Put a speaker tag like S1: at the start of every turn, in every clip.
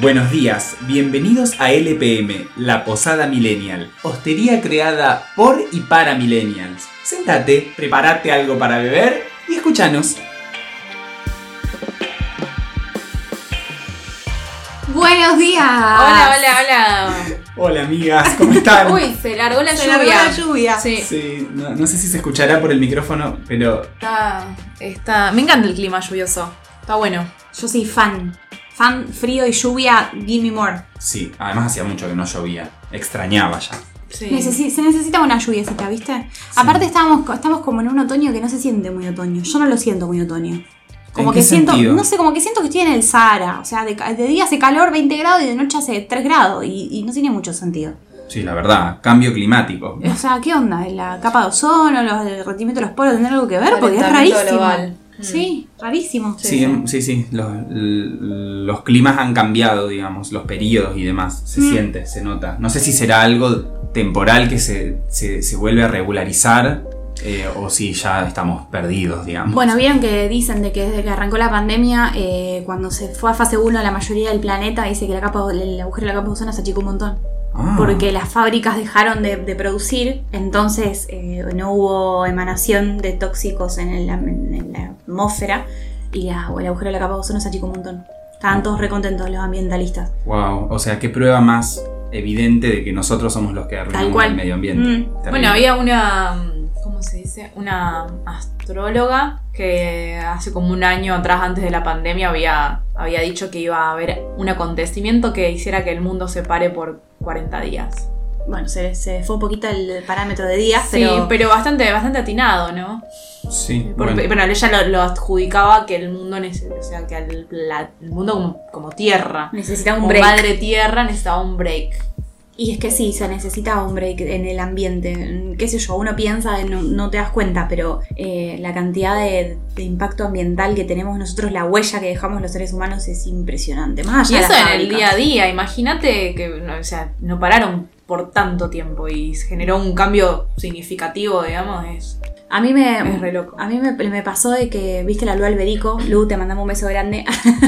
S1: Buenos días, bienvenidos a LPM, la Posada Millennial, hostería creada por y para millennials. Sentate, prepárate algo para beber y escúchanos.
S2: Buenos días.
S3: Hola, hola, hola.
S1: Hola amigas, ¿cómo están?
S3: Uy, se largó la
S2: Se
S3: lluvia.
S2: largó la lluvia.
S3: Sí.
S1: Sí, no, no sé si se escuchará por el micrófono, pero
S3: Está, está. Me encanta el clima lluvioso. Está bueno.
S2: Yo soy fan. Fan frío y lluvia, give me more.
S1: sí, además hacía mucho que no llovía, extrañaba ya.
S3: Sí.
S2: Necesi- se necesita una lluviecita, ¿viste? Aparte estamos, estamos como en un otoño que no se siente muy otoño. Yo no lo siento muy otoño. Como
S1: ¿En
S2: que
S1: qué
S2: siento,
S1: sentido?
S2: no sé, como que siento que estoy en el Sahara. O sea, de, día hace calor 20 grados y de noche hace 3 grados. Y, y no tiene mucho sentido.
S1: Sí, la verdad, cambio climático.
S2: O sea, ¿qué onda? ¿La capa de ozono, los, el derretimiento de los polos tendrán algo que ver? Porque es rarísimo.
S3: global.
S2: Sí, rarísimo.
S1: Sí, sí, sí, los, los climas han cambiado, digamos, los periodos y demás. Se
S2: Mm.
S1: siente, se nota. No sé si será algo temporal que se, se, se vuelve a regularizar eh, o si ya estamos perdidos, digamos.
S2: Bueno, vieron que dicen de que desde que arrancó la pandemia, eh, cuando se fue a fase 1 la mayoría del planeta, dice que la capa, el agujero de la capa de ozono se achicó un montón.
S1: Ah,
S2: Porque las fábricas dejaron de, de producir, entonces eh, no hubo emanación de tóxicos en, el- en la atmósfera y la- el agujero de la capa de ozono se achicó un montón. Estaban todos recontentos los ambientalistas.
S1: Wow, o sea, qué prueba más evidente de que nosotros somos los que arruinamos
S2: cual.
S1: el medio ambiente.
S2: Mm.
S3: Bueno, había una. ¿Cómo se dice? Una astróloga que hace como un año atrás, antes de la pandemia, había, había dicho que iba a haber un acontecimiento que hiciera que el mundo se pare por 40 días.
S2: Bueno, se, se fue un poquito el parámetro de días,
S3: Sí,
S2: pero,
S3: pero, bastante, bastante atinado, ¿no?
S1: Sí, bueno.
S3: Pero ella lo, lo adjudicaba que el mundo, o sea, que el, la- el mundo como, como tierra,
S2: necesitaba un
S3: como
S2: break.
S3: madre tierra, necesitaba un break.
S2: Y es que sí, se necesitaba un break en el ambiente. Qué sé yo, uno piensa, no, no te das cuenta, pero eh, la cantidad de, de impacto ambiental que tenemos nosotros, la huella que dejamos los seres humanos es impresionante. Más
S3: Y
S2: allá
S3: eso
S2: de
S3: en el día a día, imagínate que, no, o sea, no pararon por tanto tiempo y generó un cambio significativo, digamos, es,
S2: A mí me,
S3: es re loco.
S2: a mí me, me pasó de que, viste la Lu Alberico, Lu, te mandamos un beso grande,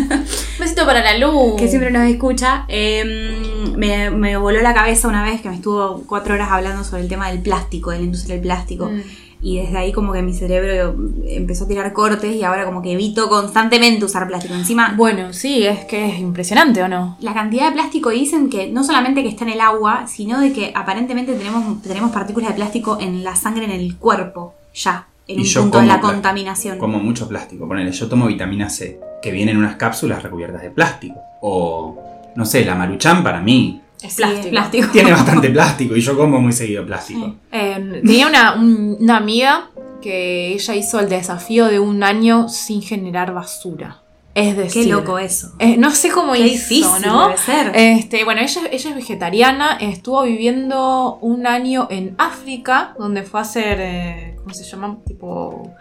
S3: Un besito para la luz.
S2: que siempre nos escucha. eh, me, me voló la cabeza una vez que me estuvo cuatro horas hablando sobre el tema del plástico, de la industria del plástico.
S3: Mm.
S2: Y desde ahí como que mi cerebro empezó a tirar cortes y ahora como que evito constantemente usar plástico. Encima,
S3: Bueno, sí, es que es impresionante, ¿o no?
S2: la cantidad de plástico dicen que no solamente que está en el agua, sino de que aparentemente tenemos, tenemos partículas de plástico en la sangre, en el cuerpo, ya, en
S1: Y
S2: un
S1: yo
S2: punto de
S1: como
S2: la contaminación.
S1: Como mucho plástico. Ponele, yo tomo vitamina C, que viene en unas cápsulas recubiertas de plástico. O, no sé, la maruchan para mí
S3: Es
S2: plástico.
S1: tiene bastante plástico y yo como muy seguido plástico.
S2: Sí.
S3: Eh, tenía una, un- una amiga que ella hizo el desafío de un año sin generar basura. Es decir,
S2: Qué loco eso.
S3: eh, no sé cómo
S2: Qué
S3: hizo,
S2: difícil
S3: ¿no?
S2: debe ser.
S3: Este, bueno, ella, ella es vegetariana, estuvo viviendo un año en África, donde fue a hacer, eh, ¿cómo se llama? Tipo...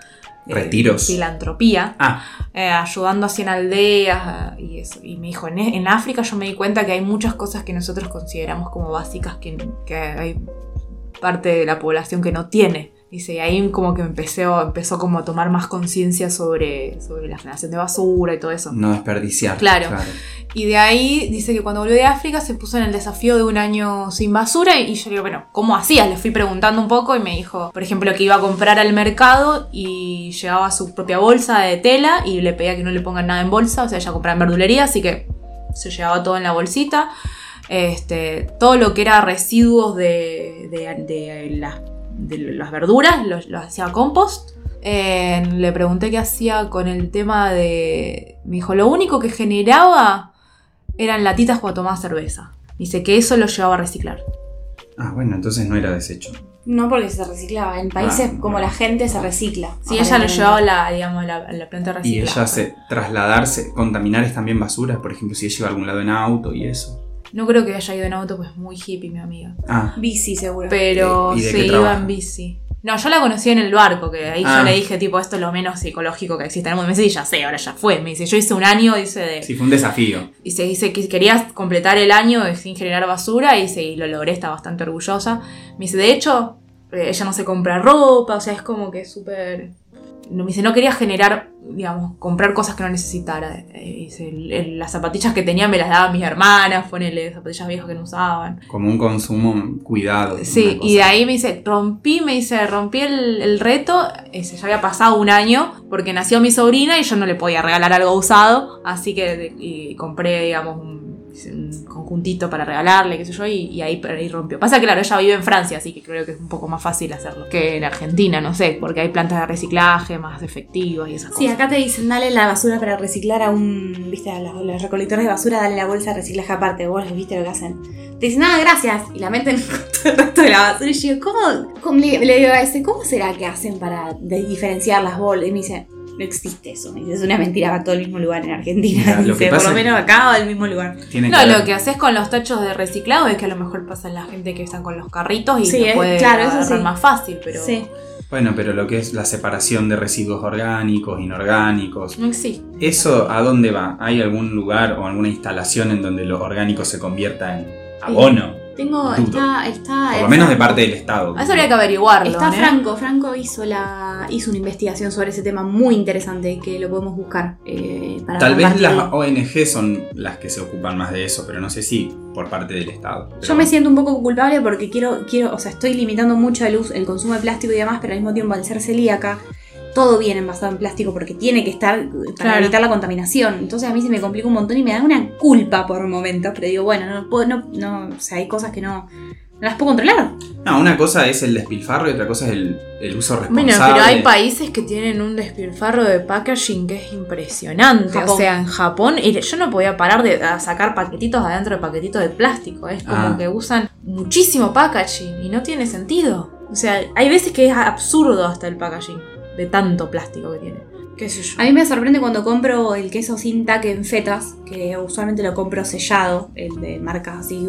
S3: eh,
S1: Retiros.
S3: filantropía,
S1: Ah,
S3: eh, ayudando así en aldeas eh, y eso. Y me dijo, en, en África yo me di cuenta que hay muchas cosas que nosotros consideramos como básicas que, que hay parte de la población que no tiene. Dice, y ahí como que empezó, empezó como a tomar más conciencia sobre, sobre la generación de basura y todo eso.
S1: no desperdiciar.
S3: Claro. Y de ahí dice que cuando volvió de África se puso en el desafío de un año sin basura y yo le digo, bueno, ¿cómo hacías? Le fui preguntando un poco y me dijo, por ejemplo, que iba a comprar al mercado y llevaba su propia bolsa de tela y le pedía que no le pongan nada en bolsa, o sea, ella compraba en verdulería, así que se llevaba todo en la bolsita. Este, todo lo que era residuos de, de- de las, de las verduras lo, lo hacía compost. Eh, le pregunté qué hacía con el tema de... Me dijo, lo único que generaba eran latitas cuando tomaba cerveza. Dice que eso lo llevaba a reciclar.
S1: Ah, bueno, entonces no era desecho.
S2: No porque se reciclaba. En países
S1: Ah,
S2: como la gente se recicla.
S3: Sí, ella lo llevaba a la, digamos, la, planta de
S1: Y ella hace trasladarse, contaminar es también basura, por ejemplo, si ella iba a algún lado en auto y eso.
S3: No creo que haya ido en auto, pues es muy hippie mi amiga.
S1: Ah,
S2: Bici seguro.
S3: Pero
S1: ¿Y
S3: iba en bici. No, yo la conocí en el barco, que ahí
S1: Ah.
S3: yo le dije, tipo, esto es lo menos psicológico que existe en el mundo. Me dice, "Y ya sé, ahora ya fue. Me dice, yo hice un año, dice, de...
S1: sí, fue un desafío.
S3: Y se dice que querías completar el año sin generar basura y, y lo logré, está bastante orgullosa. Me dice, de hecho, eh, ella no se compra ropa, o sea, es como que es súper... No, me dice, no quería generar digamos, comprar cosas que no necesitara. Eh, dice, el- el- las zapatillas que tenía me las daban mis hermanas, ponele zapatillas viejas que no usaban.
S1: Como un consumo cuidado.
S3: Sí, y de ahí me dice, rompí, me dice, rompí el, el reto, ese, ya había pasado un año porque nació mi sobrina y yo no le podía regalar algo usado, así que y compré, digamos, un, un conjuntito para regalarle, qué sé yo, y, y ahí, ahí rompió. Pasa que, claro, ella vive en Francia, así que creo que es un poco más fácil hacerlo que en Argentina, no sé, porque hay plantas de reciclaje más efectivas y esas
S2: Sí,
S3: cosas.
S2: acá te dicen, dale la basura para reciclar a un, viste, a los, los recolectores de basura, dale la bolsa de reciclaje aparte, vos viste lo que hacen. Te dicen, nada, gracias, y la meten todo el resto de la basura. Y yo ¿cómo? cómo le, le digo a ese, ¿cómo será que hacen para diferenciar las bolsas? Y me dice, no existe eso. Me dice, es una mentira, va todo el mismo lugar en Argentina.
S1: Mira, lo
S2: Dice,
S1: que
S2: por lo menos acá va al mismo lugar.
S1: Tiene
S3: No, lo que haces con los tachos de reciclado es que a lo mejor pasa la gente que están con los carritos y
S2: Sí,
S3: lo
S2: es-
S3: puede
S2: claro, eso sí.
S3: más fácil, pero
S2: Sí.
S1: Bueno, pero lo que es la separación de residuos orgánicos, inorgánicos,
S3: no existe.
S1: ¿eso a dónde va? ¿Hay algún lugar o alguna instalación en donde lo orgánico se convierta en abono?
S2: Tengo,
S1: Dudo.
S2: está, está.
S1: Por lo menos de parte del Estado.
S3: Eso habría que averiguarlo.
S2: Está
S3: ¿eh?
S2: Franco, Franco hizo la hizo una investigación sobre ese tema muy interesante que lo podemos buscar eh, para
S1: Tal vez las. ONG son las que se ocupan más de eso, pero no sé si por parte del Estado. Pero
S2: Yo me siento un poco culpable porque quiero, quiero, o sea, estoy limitando mucho el, uso- el consumo de plástico y demás, pero al mismo tiempo al ser celíaca, todo viene envasado en plástico porque tiene que estar para
S3: Claro.
S2: evitar la contaminación. Entonces a mí se me complica un montón y me da una culpa por momentos, pero digo, bueno, no puedo, no, no, o sea, hay cosas que no, no las puedo controlar.
S1: No, una cosa es el despilfarro y otra cosa es el, el uso responsable.
S3: Bueno, pero hay países que tienen un despilfarro de packaging que es impresionante.
S2: Japón.
S3: O sea, en Japón y yo no podía parar de sacar paquetitos adentro de paquetitos de plástico. Es como
S1: Ah.
S3: que usan muchísimo packaging y no tiene sentido. O sea, hay veces que es absurdo hasta el packaging de tanto plástico que tiene. ¿Qué sé yo?
S2: A mí me sorprende cuando compro el queso sin taque en fetas, que usualmente lo compro sellado, el de marcas así,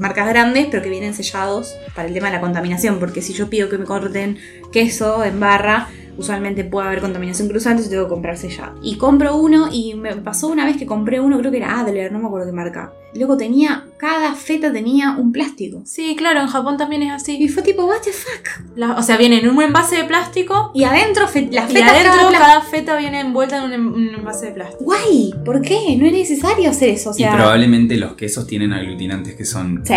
S2: marcas grandes, pero que vienen sellados para el tema de la contaminación, porque si yo pido que me corten queso en barra, usualmente puede haber contaminación cruzada, entonces tengo que comprar sellado. Y compro uno y me pasó una vez que compré uno, creo que era Adler, no me acuerdo qué marca. Luego tenía, cada feta tenía un plástico.
S3: Sí, claro, en Japón también es
S2: Y
S3: así.
S2: fue tipo, what the fuck.
S3: La- o sea, viene en un envase de plástico
S2: Y adentro, fe- las
S3: y
S2: fetas
S3: adentro
S2: cada
S3: feta viene envuelta en un, en- un envase de plástico.
S2: Guay, ¿por qué? No es necesario hacer eso. O sea,
S1: y probablemente los quesos tienen aglutinantes que son
S2: Sí,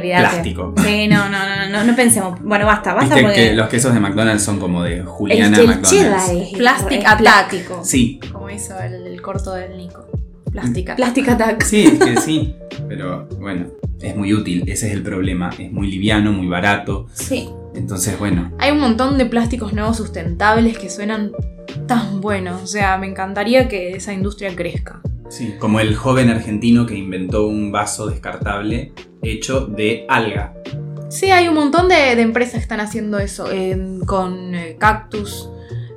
S1: plástico.
S2: Sí, no, no, no, no, no pensemos. Bueno, basta, basta
S1: Viste
S2: porque
S1: que los quesos de McDonald's son como de Juliana
S2: el
S1: McDonald's.
S2: cheddar es
S3: Plastic
S2: plástico.
S1: Sí,
S3: Como hizo el, el corto del Nico. Plástica.
S2: Plastic Attack.
S1: sí, es que sí. Pero bueno, es muy útil, ese es el problema. Es muy liviano, muy barato.
S2: Sí.
S1: Entonces, bueno,
S3: Hay un montón de plásticos nuevos sustentables que suenan tan buenos. O sea, me encantaría que esa industria crezca.
S1: sí. Como el joven argentino que inventó un vaso descartable hecho de alga.
S3: Sí, hay un montón de, de empresas que están haciendo eso. eh, con eh, cactus,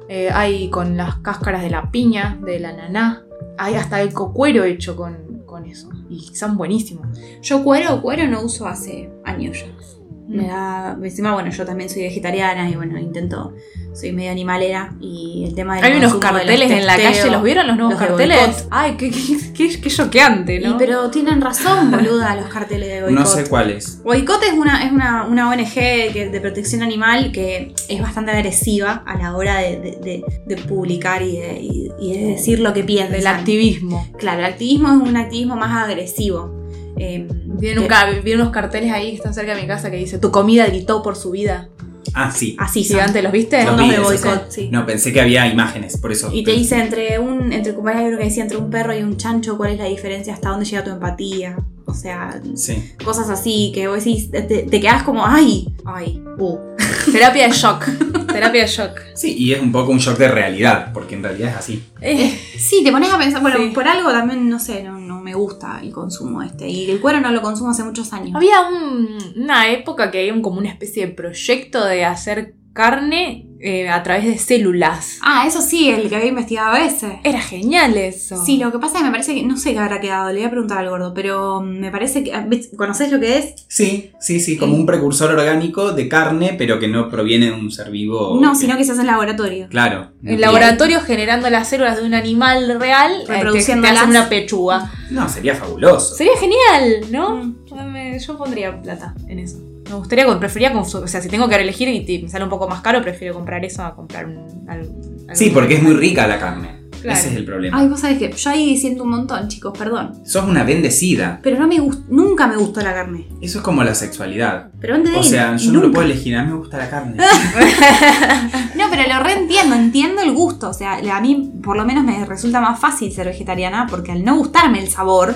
S3: eh, hay con las cáscaras de la piña, del ananá. Hay hasta el cocuero hecho con, con eso. Y son buenísimos.
S2: Yo cuero, cuero no uso hace años ya. Me da. Encima, bueno, yo también soy vegetariana y bueno, intento. Soy medio animalera y el tema del
S3: Hay unos
S2: de
S3: carteles en la calle, ¿los vieron los nuevos
S2: los
S3: carteles?
S2: boicot.
S3: Ay, qué, qué, qué, qué choqueante,
S2: Y,
S3: ¿no?
S2: pero tienen razón, boluda, los carteles de boicot.
S1: No sé cuál es.
S2: Boicot es una, es una, una ONG que- de protección animal que es bastante agresiva a la hora de, de- de- de publicar y de, y- y de decir lo que piensan.
S3: Del activismo.
S2: Claro, el activismo es un activismo más agresivo. Eh,
S3: Vi,
S2: que-
S3: un ca- vi unos carteles ahí que están cerca de mi casa que dice Tu comida gritó por su vida.
S1: Ah, sí.
S2: así son.
S3: Gigante, ¿los viste?
S1: Vi,
S2: de
S1: esos,
S2: boicot, sí.
S1: No, pensé que había imágenes, por eso.
S2: Y te dice entre un, entre algo que decía entre un perro y un chancho, cuál es la diferencia, hasta dónde llega tu empatía. O sea,
S1: Sí.
S2: cosas así que vos decís, te, te quedás como, ay, ay, uh.
S3: Terapia de shock. Terapia de shock.
S1: Sí, y es un poco un shock de realidad, porque en realidad es así.
S3: Eh,
S2: Sí, te pones a pensar, bueno,
S3: Sí.
S2: por algo también, no sé, no, no me gusta el consumo este. Y el cuero no lo consumo hace muchos años.
S3: había un- una época que había un- como una especie de proyecto de hacer carne eh, a través de células.
S2: Ah, eso sí, el que había investigado ese.
S3: Era genial eso.
S2: Sí, lo que pasa es que me parece que, no sé qué habrá quedado, le voy a preguntar al gordo, pero me parece que, ¿ves? ¿conocés lo que es?
S1: Sí, sí, sí, como un precursor orgánico de carne, pero que no proviene de un ser vivo.
S2: No, sino que se hace en laboratorio.
S1: Claro.
S3: En laboratorio generando las células de un animal real, eh, te- te,
S2: Reproduciéndolas.
S3: hacen una pechuga.
S1: No, sería fabuloso.
S3: Sería genial, ¿no?
S2: Mm.
S3: Yo pondría plata en eso. Me gustaría, con- prefería, con- o sea, si tengo que elegir y me sale un poco más caro, prefiero comprar eso a comprar un,
S1: Sí, porque es muy rica la carne.
S3: Claro.
S1: Ese es el problema.
S2: Ay, vos sabés que yo ahí siento un montón, chicos, perdón.
S1: Sos una bendecida.
S2: Pero no me gust- nunca me gustó la carne.
S1: Eso es como la sexualidad.
S2: Pero antes de
S1: O sea, yo no lo puedo elegir. A mí me gusta la carne.
S2: No, pero lo reentiendo, entiendo el gusto. O sea, a mí por lo menos me resulta más fácil ser vegetariana porque al no gustarme el sabor.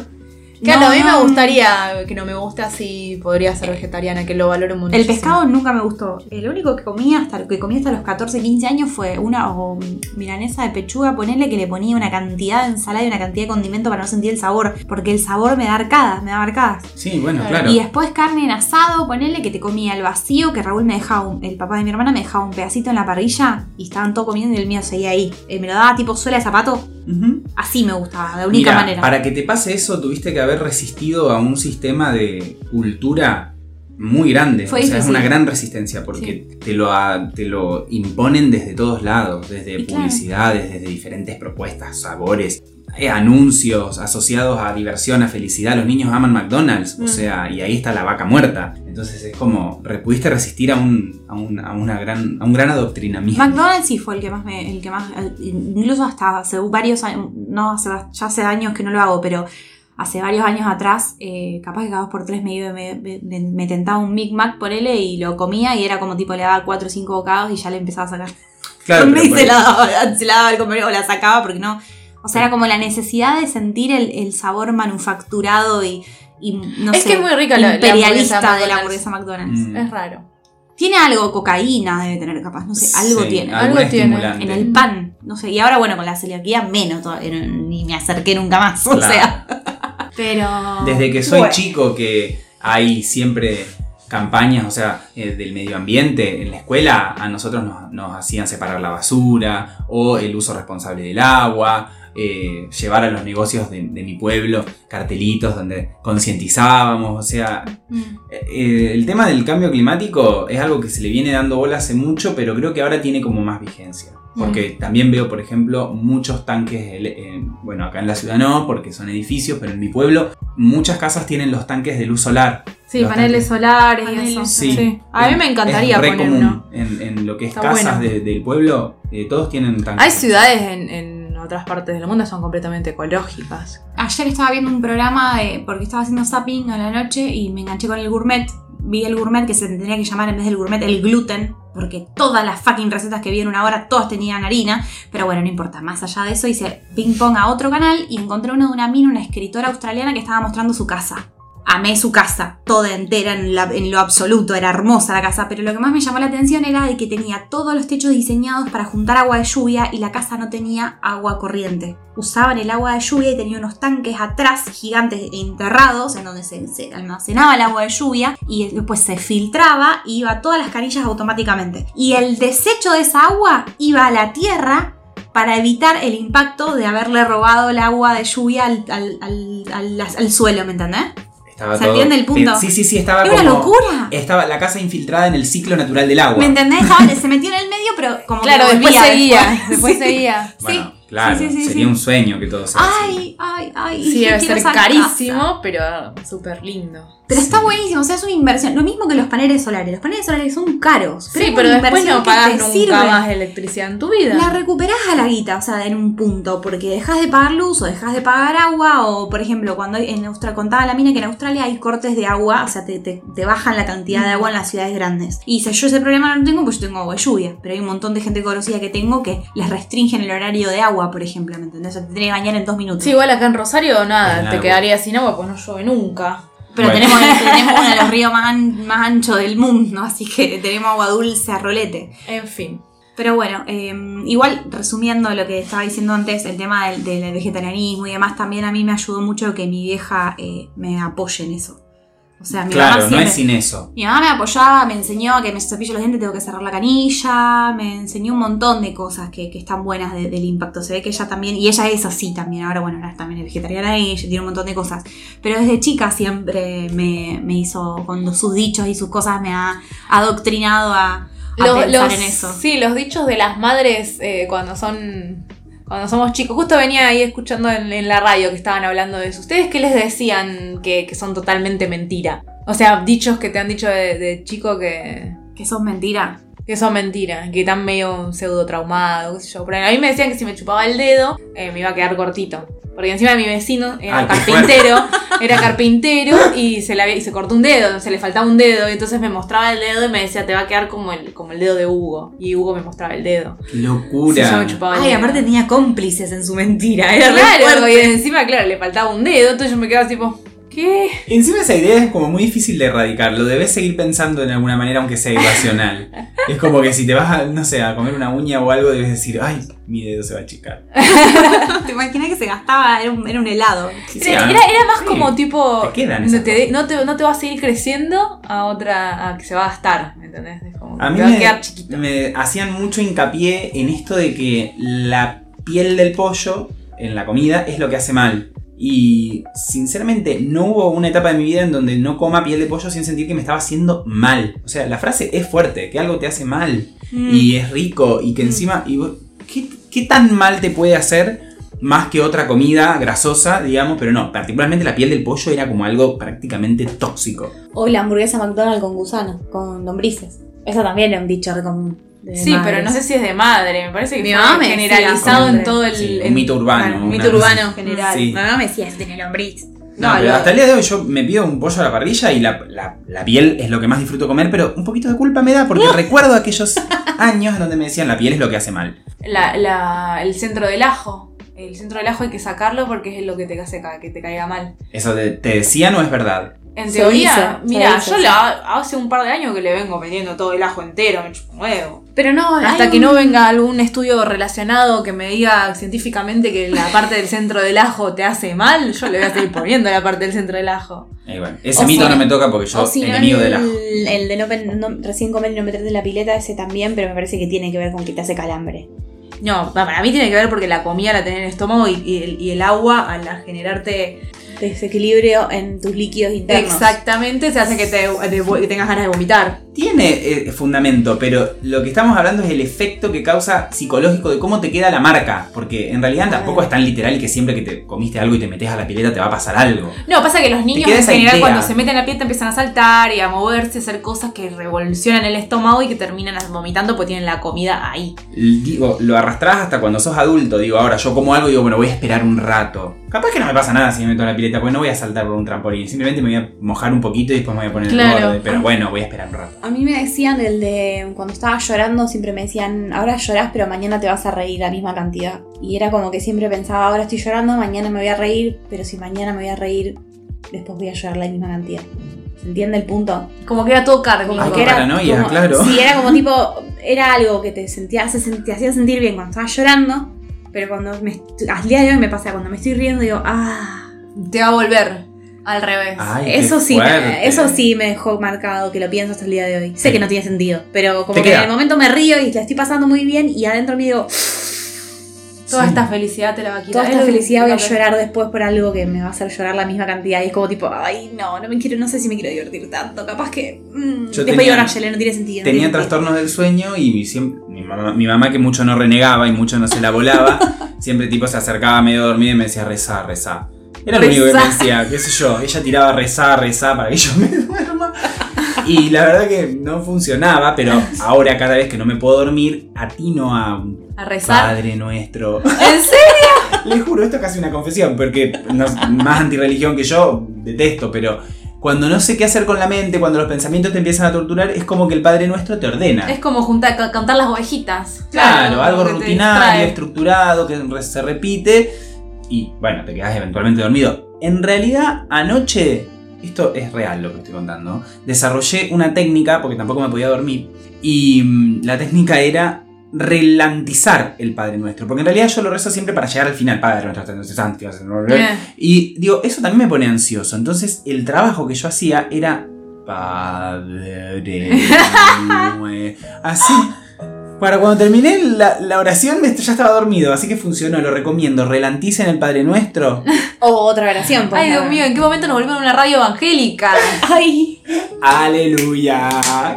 S3: Claro,
S2: no,
S3: a mí
S2: no-
S3: me gustaría que no me guste así, podría ser vegetariana, que lo valoro mucho.
S2: El pescado nunca me gustó. El único que comía hasta lo que comí hasta los 14, 15 años fue una o, milanesa de pechuga, ponerle que le ponía una cantidad de ensalada y una cantidad de condimento para no sentir el sabor. Porque el sabor me da arcadas, me da arcadas.
S1: Sí, bueno,
S3: Claro.
S1: claro.
S2: Y después carne en asado, ponerle que te comía el vacío, que Raúl me dejaba, un- el papá de mi hermana me dejaba un pedacito en la parrilla y estaban todos comiendo y el mío seguía ahí. Eh, me lo daba tipo suela de zapato. Así me gustaba, de única
S1: Mira,
S2: manera.
S1: para que te pase eso tuviste que haber resistido a un sistema de cultura muy grande.
S2: Fue
S1: o sea, es una gran resistencia porque te, lo, te lo imponen desde todos lados, desde
S2: Y claro.
S1: publicidades, desde diferentes propuestas, sabores, eh, anuncios asociados a diversión, a felicidad. Los niños aman McDonald's, o
S3: Mm.
S1: sea, y ahí está la vaca muerta. Entonces es como, pudiste resistir a un, a un, a una gran, a un gran adoctrinamiento.
S2: McDonald's sí fue el que más me, el que más, incluso hasta hace varios años, no hace, ya hace años que no lo hago, pero hace varios años atrás, eh, capaz que cada dos por tres me, iba- me, me- me tentaba un Big Mac por él y lo comía y era como tipo le daba cuatro o cinco bocados y ya le empezaba a sacar.
S1: Claro, pero
S2: se la daba, se la daba al comer o la sacaba porque no. O sea, era como la necesidad de sentir el, el sabor manufacturado y, y, no
S3: Es
S2: sé,
S3: que es muy la- la
S2: imperialista
S3: hamburguesa
S2: de la hamburguesa McDonald's.
S1: Mm.
S3: Es raro.
S2: Tiene algo, cocaína debe tener capaz, no sé, algo
S1: Sí,
S2: tiene.
S3: algo tiene.
S2: En el pan, no sé. Y ahora, bueno, con la celiaquía menos, todavía, ni me acerqué nunca más. O sea. Pero.
S1: Desde que soy
S2: Bueno.
S1: chico que hay siempre campañas, o sea, eh, del medio ambiente en la escuela, a nosotros nos, nos hacían separar la basura o el uso responsable del agua, eh, llevar a los negocios de, de mi pueblo cartelitos donde concientizábamos, o sea,
S3: Mm.
S1: eh, el tema del cambio climático es algo que se le viene dando bola hace mucho, pero creo que ahora tiene como más vigencia. Porque también veo, por ejemplo, muchos tanques, eh, bueno, acá en la ciudad no, porque son edificios, pero en mi pueblo muchas casas tienen los tanques de luz solar.
S3: Sí, paneles
S1: tanques.
S3: solares y eso.
S1: Sí.
S3: A mí me encantaría
S1: es re
S3: poner
S1: común.
S3: uno.
S1: En, en lo que es
S3: Está
S1: casas
S3: bueno.
S1: de- del pueblo, eh, todos tienen tanques.
S3: Hay ciudades en, en otras partes del mundo son completamente ecológicas.
S2: Ayer estaba viendo un programa de, porque estaba haciendo zapping a la noche y me enganché con el gourmet. Vi el gourmet que se tendría que llamar en vez del gourmet el gluten, porque todas las fucking recetas que vi en una hora, todas tenían harina. Pero bueno, no importa. Más allá de eso, hice ping pong a otro canal y encontré uno de una mina, una escritora australiana que estaba mostrando su casa. Amé su casa, toda entera en, lo absoluto, era hermosa la casa, pero lo que más me llamó la atención era que tenía todos los techos diseñados para juntar agua de lluvia y la casa no tenía agua corriente. Usaban el agua de lluvia y tenía unos tanques atrás gigantes enterrados en donde se, almacenaba el agua de lluvia y después se filtraba y iba a todas las canillas automáticamente. Y el desecho de esa agua iba a la tierra para evitar el impacto de haberle robado el agua de lluvia al, al- al- al- al suelo, ¿me entendés?
S1: Estaba
S2: ¿Se entiende el punto?
S1: Sí, sí, sí, estaba
S2: ¡Es
S1: como...
S2: una locura!
S1: Estaba la casa infiltrada en el ciclo natural del agua.
S2: ¿Me entendés? Estaba- se metió en el medio, pero como
S3: Claro,
S2: que
S3: después seguía.
S2: después.
S3: Después
S2: Sí.
S3: seguía.
S1: Bueno,
S2: Sí,
S1: claro,
S2: sí, sí, sí,
S1: sería
S2: sí.
S1: un sueño que todo sea así.
S2: Ay, ay, ay.
S3: Sí, debe ser carísimo,
S2: casa.
S3: pero súper lindo.
S2: Pero está buenísimo, o sea, es una inversión. Lo mismo que los paneles solares. Los paneles solares son caros.
S3: Sí, pero después no pagas nunca
S2: sirve.
S3: más electricidad en tu vida.
S2: La recuperás a la guita, o sea, en un punto, porque dejas de pagar luz o dejas de pagar agua, o por ejemplo, cuando en Australia, contaba la mina que en Australia hay cortes de agua, o sea, te, te- te bajan la cantidad de agua en las ciudades grandes. Y dice, yo ese problema no lo tengo, pues yo tengo agua de lluvia, pero hay un montón de gente conocida que tengo que les restringen el horario de agua, por ejemplo, ¿me entendés? O sea, te tenés que bañar en dos minutos.
S3: Sí, igual acá en Rosario nada,
S1: En
S3: te
S1: agua.
S3: quedaría sin agua, pues no llueve nunca.
S2: Pero
S1: Bueno.
S2: tenemos, tenemos uno de los ríos más, an- más anchos del mundo, así que tenemos agua dulce a rolete.
S3: En fin.
S2: Pero bueno, eh, igual resumiendo lo que estaba diciendo antes, el tema del, del vegetarianismo y demás, también a mí me ayudó mucho que mi vieja eh, me apoye en eso. O sea, mi mamá
S1: Claro, no es sin eso.
S2: Mi mamá me apoyaba, me enseñó que me cepillo los dientes, tengo que cerrar la canilla, me enseñó un montón de cosas que, que están buenas de- del impacto. Se ve que ella también, y ella es así también, ahora bueno, ahora también es vegetariana y ella tiene un montón de cosas. Pero desde chica siempre me, me hizo, con sus dichos y sus cosas, me ha adoctrinado a, pensar
S3: los,
S2: en eso.
S3: Sí, los dichos de las madres eh, cuando son. Cuando somos chicos. Justo venía ahí escuchando en, la radio que estaban hablando de eso. ¿Ustedes qué les decían que, son totalmente mentira? O sea, dichos que te han dicho de, de chico que.
S2: Que sos mentira.
S3: Que son mentiras, que están medio pseudo traumados, qué sé yo. Pero a mí me decían que si me chupaba el dedo, eh, me iba a quedar cortito. Porque encima mi vecino era
S1: Ay, qué
S3: carpintero, era carpintero y se, le había- y se cortó un dedo, se le faltaba un dedo, y entonces me mostraba el dedo y me decía, te va a quedar como el, como el dedo de Hugo. Y Hugo me mostraba el dedo.
S1: Qué
S3: Sí, yo
S1: locura.
S3: me chupaba el
S2: Ay,
S3: dedo.
S2: aparte tenía cómplices en su mentira. Era
S3: Claro, y encima, claro, le faltaba un dedo, entonces yo me quedaba tipo, ¿qué?
S1: Encima esa idea es como muy difícil de erradicar. Lo debes seguir pensando de alguna manera, aunque sea irracional. es como que si te vas a, no sé, a comer una uña o algo, debes decir, ay, mi dedo se va a achicar.
S2: Te imaginas que se gastaba, era un, era un helado.
S1: Sí,
S3: Era,
S1: ¿no?
S3: era- era más
S1: Sí.
S3: como tipo.
S1: Te quedan
S3: no, te, no, te, no te va a seguir creciendo a otra. a que se va a gastar, ¿entendés? Es como que
S1: A mí
S3: te va a
S1: me,
S3: quedar chiquito.
S1: me hacían mucho hincapié en esto de que la piel del pollo en la comida es lo que hace mal. Y sinceramente no hubo una etapa de mi vida en donde no coma piel de pollo sin sentir que me estaba haciendo mal. O sea, la frase es fuerte, que algo te hace mal
S3: Mm.
S1: y es rico y que encima... Y vos- ¿qué, qué tan mal te puede hacer más que otra comida grasosa, digamos? Pero no, particularmente la piel del pollo era como algo prácticamente tóxico.
S2: O la hamburguesa McDonald's con gusano, con lombrices. Eso también era un dicho común.
S3: Sí,
S2: madres.
S3: pero no sé si es de madre, me parece que
S2: Mi
S3: fue
S2: decía,
S3: generalizado en todo el.
S1: Sí, un mito urbano.
S3: Un mito urbano general.
S1: Sí.
S2: Mi mamá me decía, tiene lombriz.
S1: No,
S3: No,
S1: pero hasta el día de hoy yo me pido un pollo a la parrilla y la, la- la piel es lo que más disfruto comer, pero un poquito de culpa me da porque recuerdo aquellos años en donde me decían la piel es lo que hace mal.
S3: La, la- el centro del ajo. El centro del ajo hay que sacarlo porque es lo que te hace ca- que te caiga mal.
S1: ¿Eso de- te decían o es verdad?
S3: En teoría, mira, yo la, hace un par de años que le vengo metiendo todo el ajo entero, me chupo un huevo.
S2: Pero no,
S3: Hasta que
S2: un-
S3: no venga algún estudio relacionado que me diga científicamente que la parte del centro del ajo te hace mal, yo le voy a seguir poniendo la parte del centro del ajo.
S1: Eh, bueno, ese
S2: O
S1: mito
S2: si
S1: no me toca porque yo
S2: si no,
S1: enemigo del ajo.
S2: el, de no, no- recién comer y no meterte en la pileta, ese también, pero me parece que tiene que ver con que te hace calambre.
S3: No, para mí tiene que ver porque la comida la tenés en el estómago y, y el, y el agua al generarte
S2: Desequilibrio en tus líquidos internos.
S3: exactamente se hace que, te, te- que tengas ganas de vomitar.
S1: Tiene eh, fundamento, pero lo que estamos hablando es el efecto que causa psicológico de cómo te queda la marca. Porque en realidad tampoco es tan literal que siempre que te comiste algo y te metes a la pileta te va a pasar algo.
S3: No, pasa que los niños en general
S1: idea.
S3: cuando se meten a la piel te empiezan a saltar y a moverse, a hacer cosas que revolucionan el estómago y que terminan vomitando porque tienen la comida ahí.
S1: Digo, lo arrastrás hasta cuando sos adulto. Digo, ahora yo como algo y digo, bueno, voy a esperar un rato. Capaz que no me pasa nada si me meto en la pileta, porque no voy a saltar por un trampolín. Simplemente me voy a mojar un poquito y después me voy a poner
S3: Claro.
S1: el borde. Pero bueno, voy a esperar un rato.
S2: A mí me decían el de cuando estaba llorando, siempre me decían, ahora llorás, pero mañana te vas a reír la misma cantidad. Y era como que siempre pensaba, ahora estoy llorando, mañana me voy a reír, pero si mañana me voy a reír, después voy a llorar la misma cantidad. ¿Se entiende el punto?
S3: Como que era todo.
S1: Ay,
S2: que era
S1: paranoia,
S2: como-
S1: claro.
S2: Sí, era como tipo, era algo que te sentía, se sent- te hacía sentir bien cuando estabas llorando, pero cuando me, al día de hoy me pasa, cuando me estoy riendo digo, ah,
S3: Te va a volver al revés.
S1: Ay,
S2: eso sí,
S1: fuerte.
S2: eso sí me dejó marcado, que lo pienso hasta el día de hoy. Sé
S1: Sí.
S2: que no tiene sentido, pero como que
S1: queda.
S2: en el momento me río y la estoy pasando muy bien y adentro me digo,
S3: Toda
S1: Sí.
S3: esta felicidad te la va a quitar.
S2: toda
S3: Es
S2: esta felicidad voy a llorar después por algo que me va a hacer llorar la misma cantidad. Y es como tipo, ay, no, no me quiero, no sé si me quiero divertir tanto. Capaz que. mm,
S1: Yo
S2: después digo, no, tiene sentido. no
S1: Tenía
S2: tiene sentido".
S1: trastornos del sueño y siempre, mi, mamá, mi mamá que mucho no renegaba y mucho no se la volaba, siempre tipo se acercaba medio dormido y me decía rezar, rezar. Era lo único que me decía, qué sé yo, ella tiraba rezar, rezar para que yo me duerma. Y la verdad que no funcionaba, pero ahora cada vez que no me puedo dormir, atino a
S3: A rezar.
S1: Padre nuestro.
S3: ¿En serio?
S1: Le juro, esto es casi una confesión, porque no- más antirreligión que yo, detesto, pero cuando no sé qué hacer con la mente, cuando los pensamientos te empiezan a torturar, es como que el Padre Nuestro te ordena.
S3: Es como juntar, ca- cantar las ovejitas.
S1: Claro, algo
S3: que te
S1: rutinario, estructurado, que se repite y bueno, te quedas eventualmente dormido. En realidad, anoche, esto es real lo que estoy contando, desarrollé una técnica, porque tampoco me podía dormir, y mm, la técnica era relantizar el Padre Nuestro, porque en realidad yo lo rezo siempre para llegar al final, Padre Nuestro, y digo, eso también me pone ansioso. Entonces, el trabajo que yo hacía era. Padre. nue- Así. Para cuando terminé la, la oración me- ya estaba dormido, así que funcionó, lo recomiendo. Relanticen el Padre Nuestro.
S2: O otra oración, pues.
S3: Ay, Dios mío, ¿en qué momento nos volvimos a una radio evangélica?
S2: Ay,
S1: Aleluya.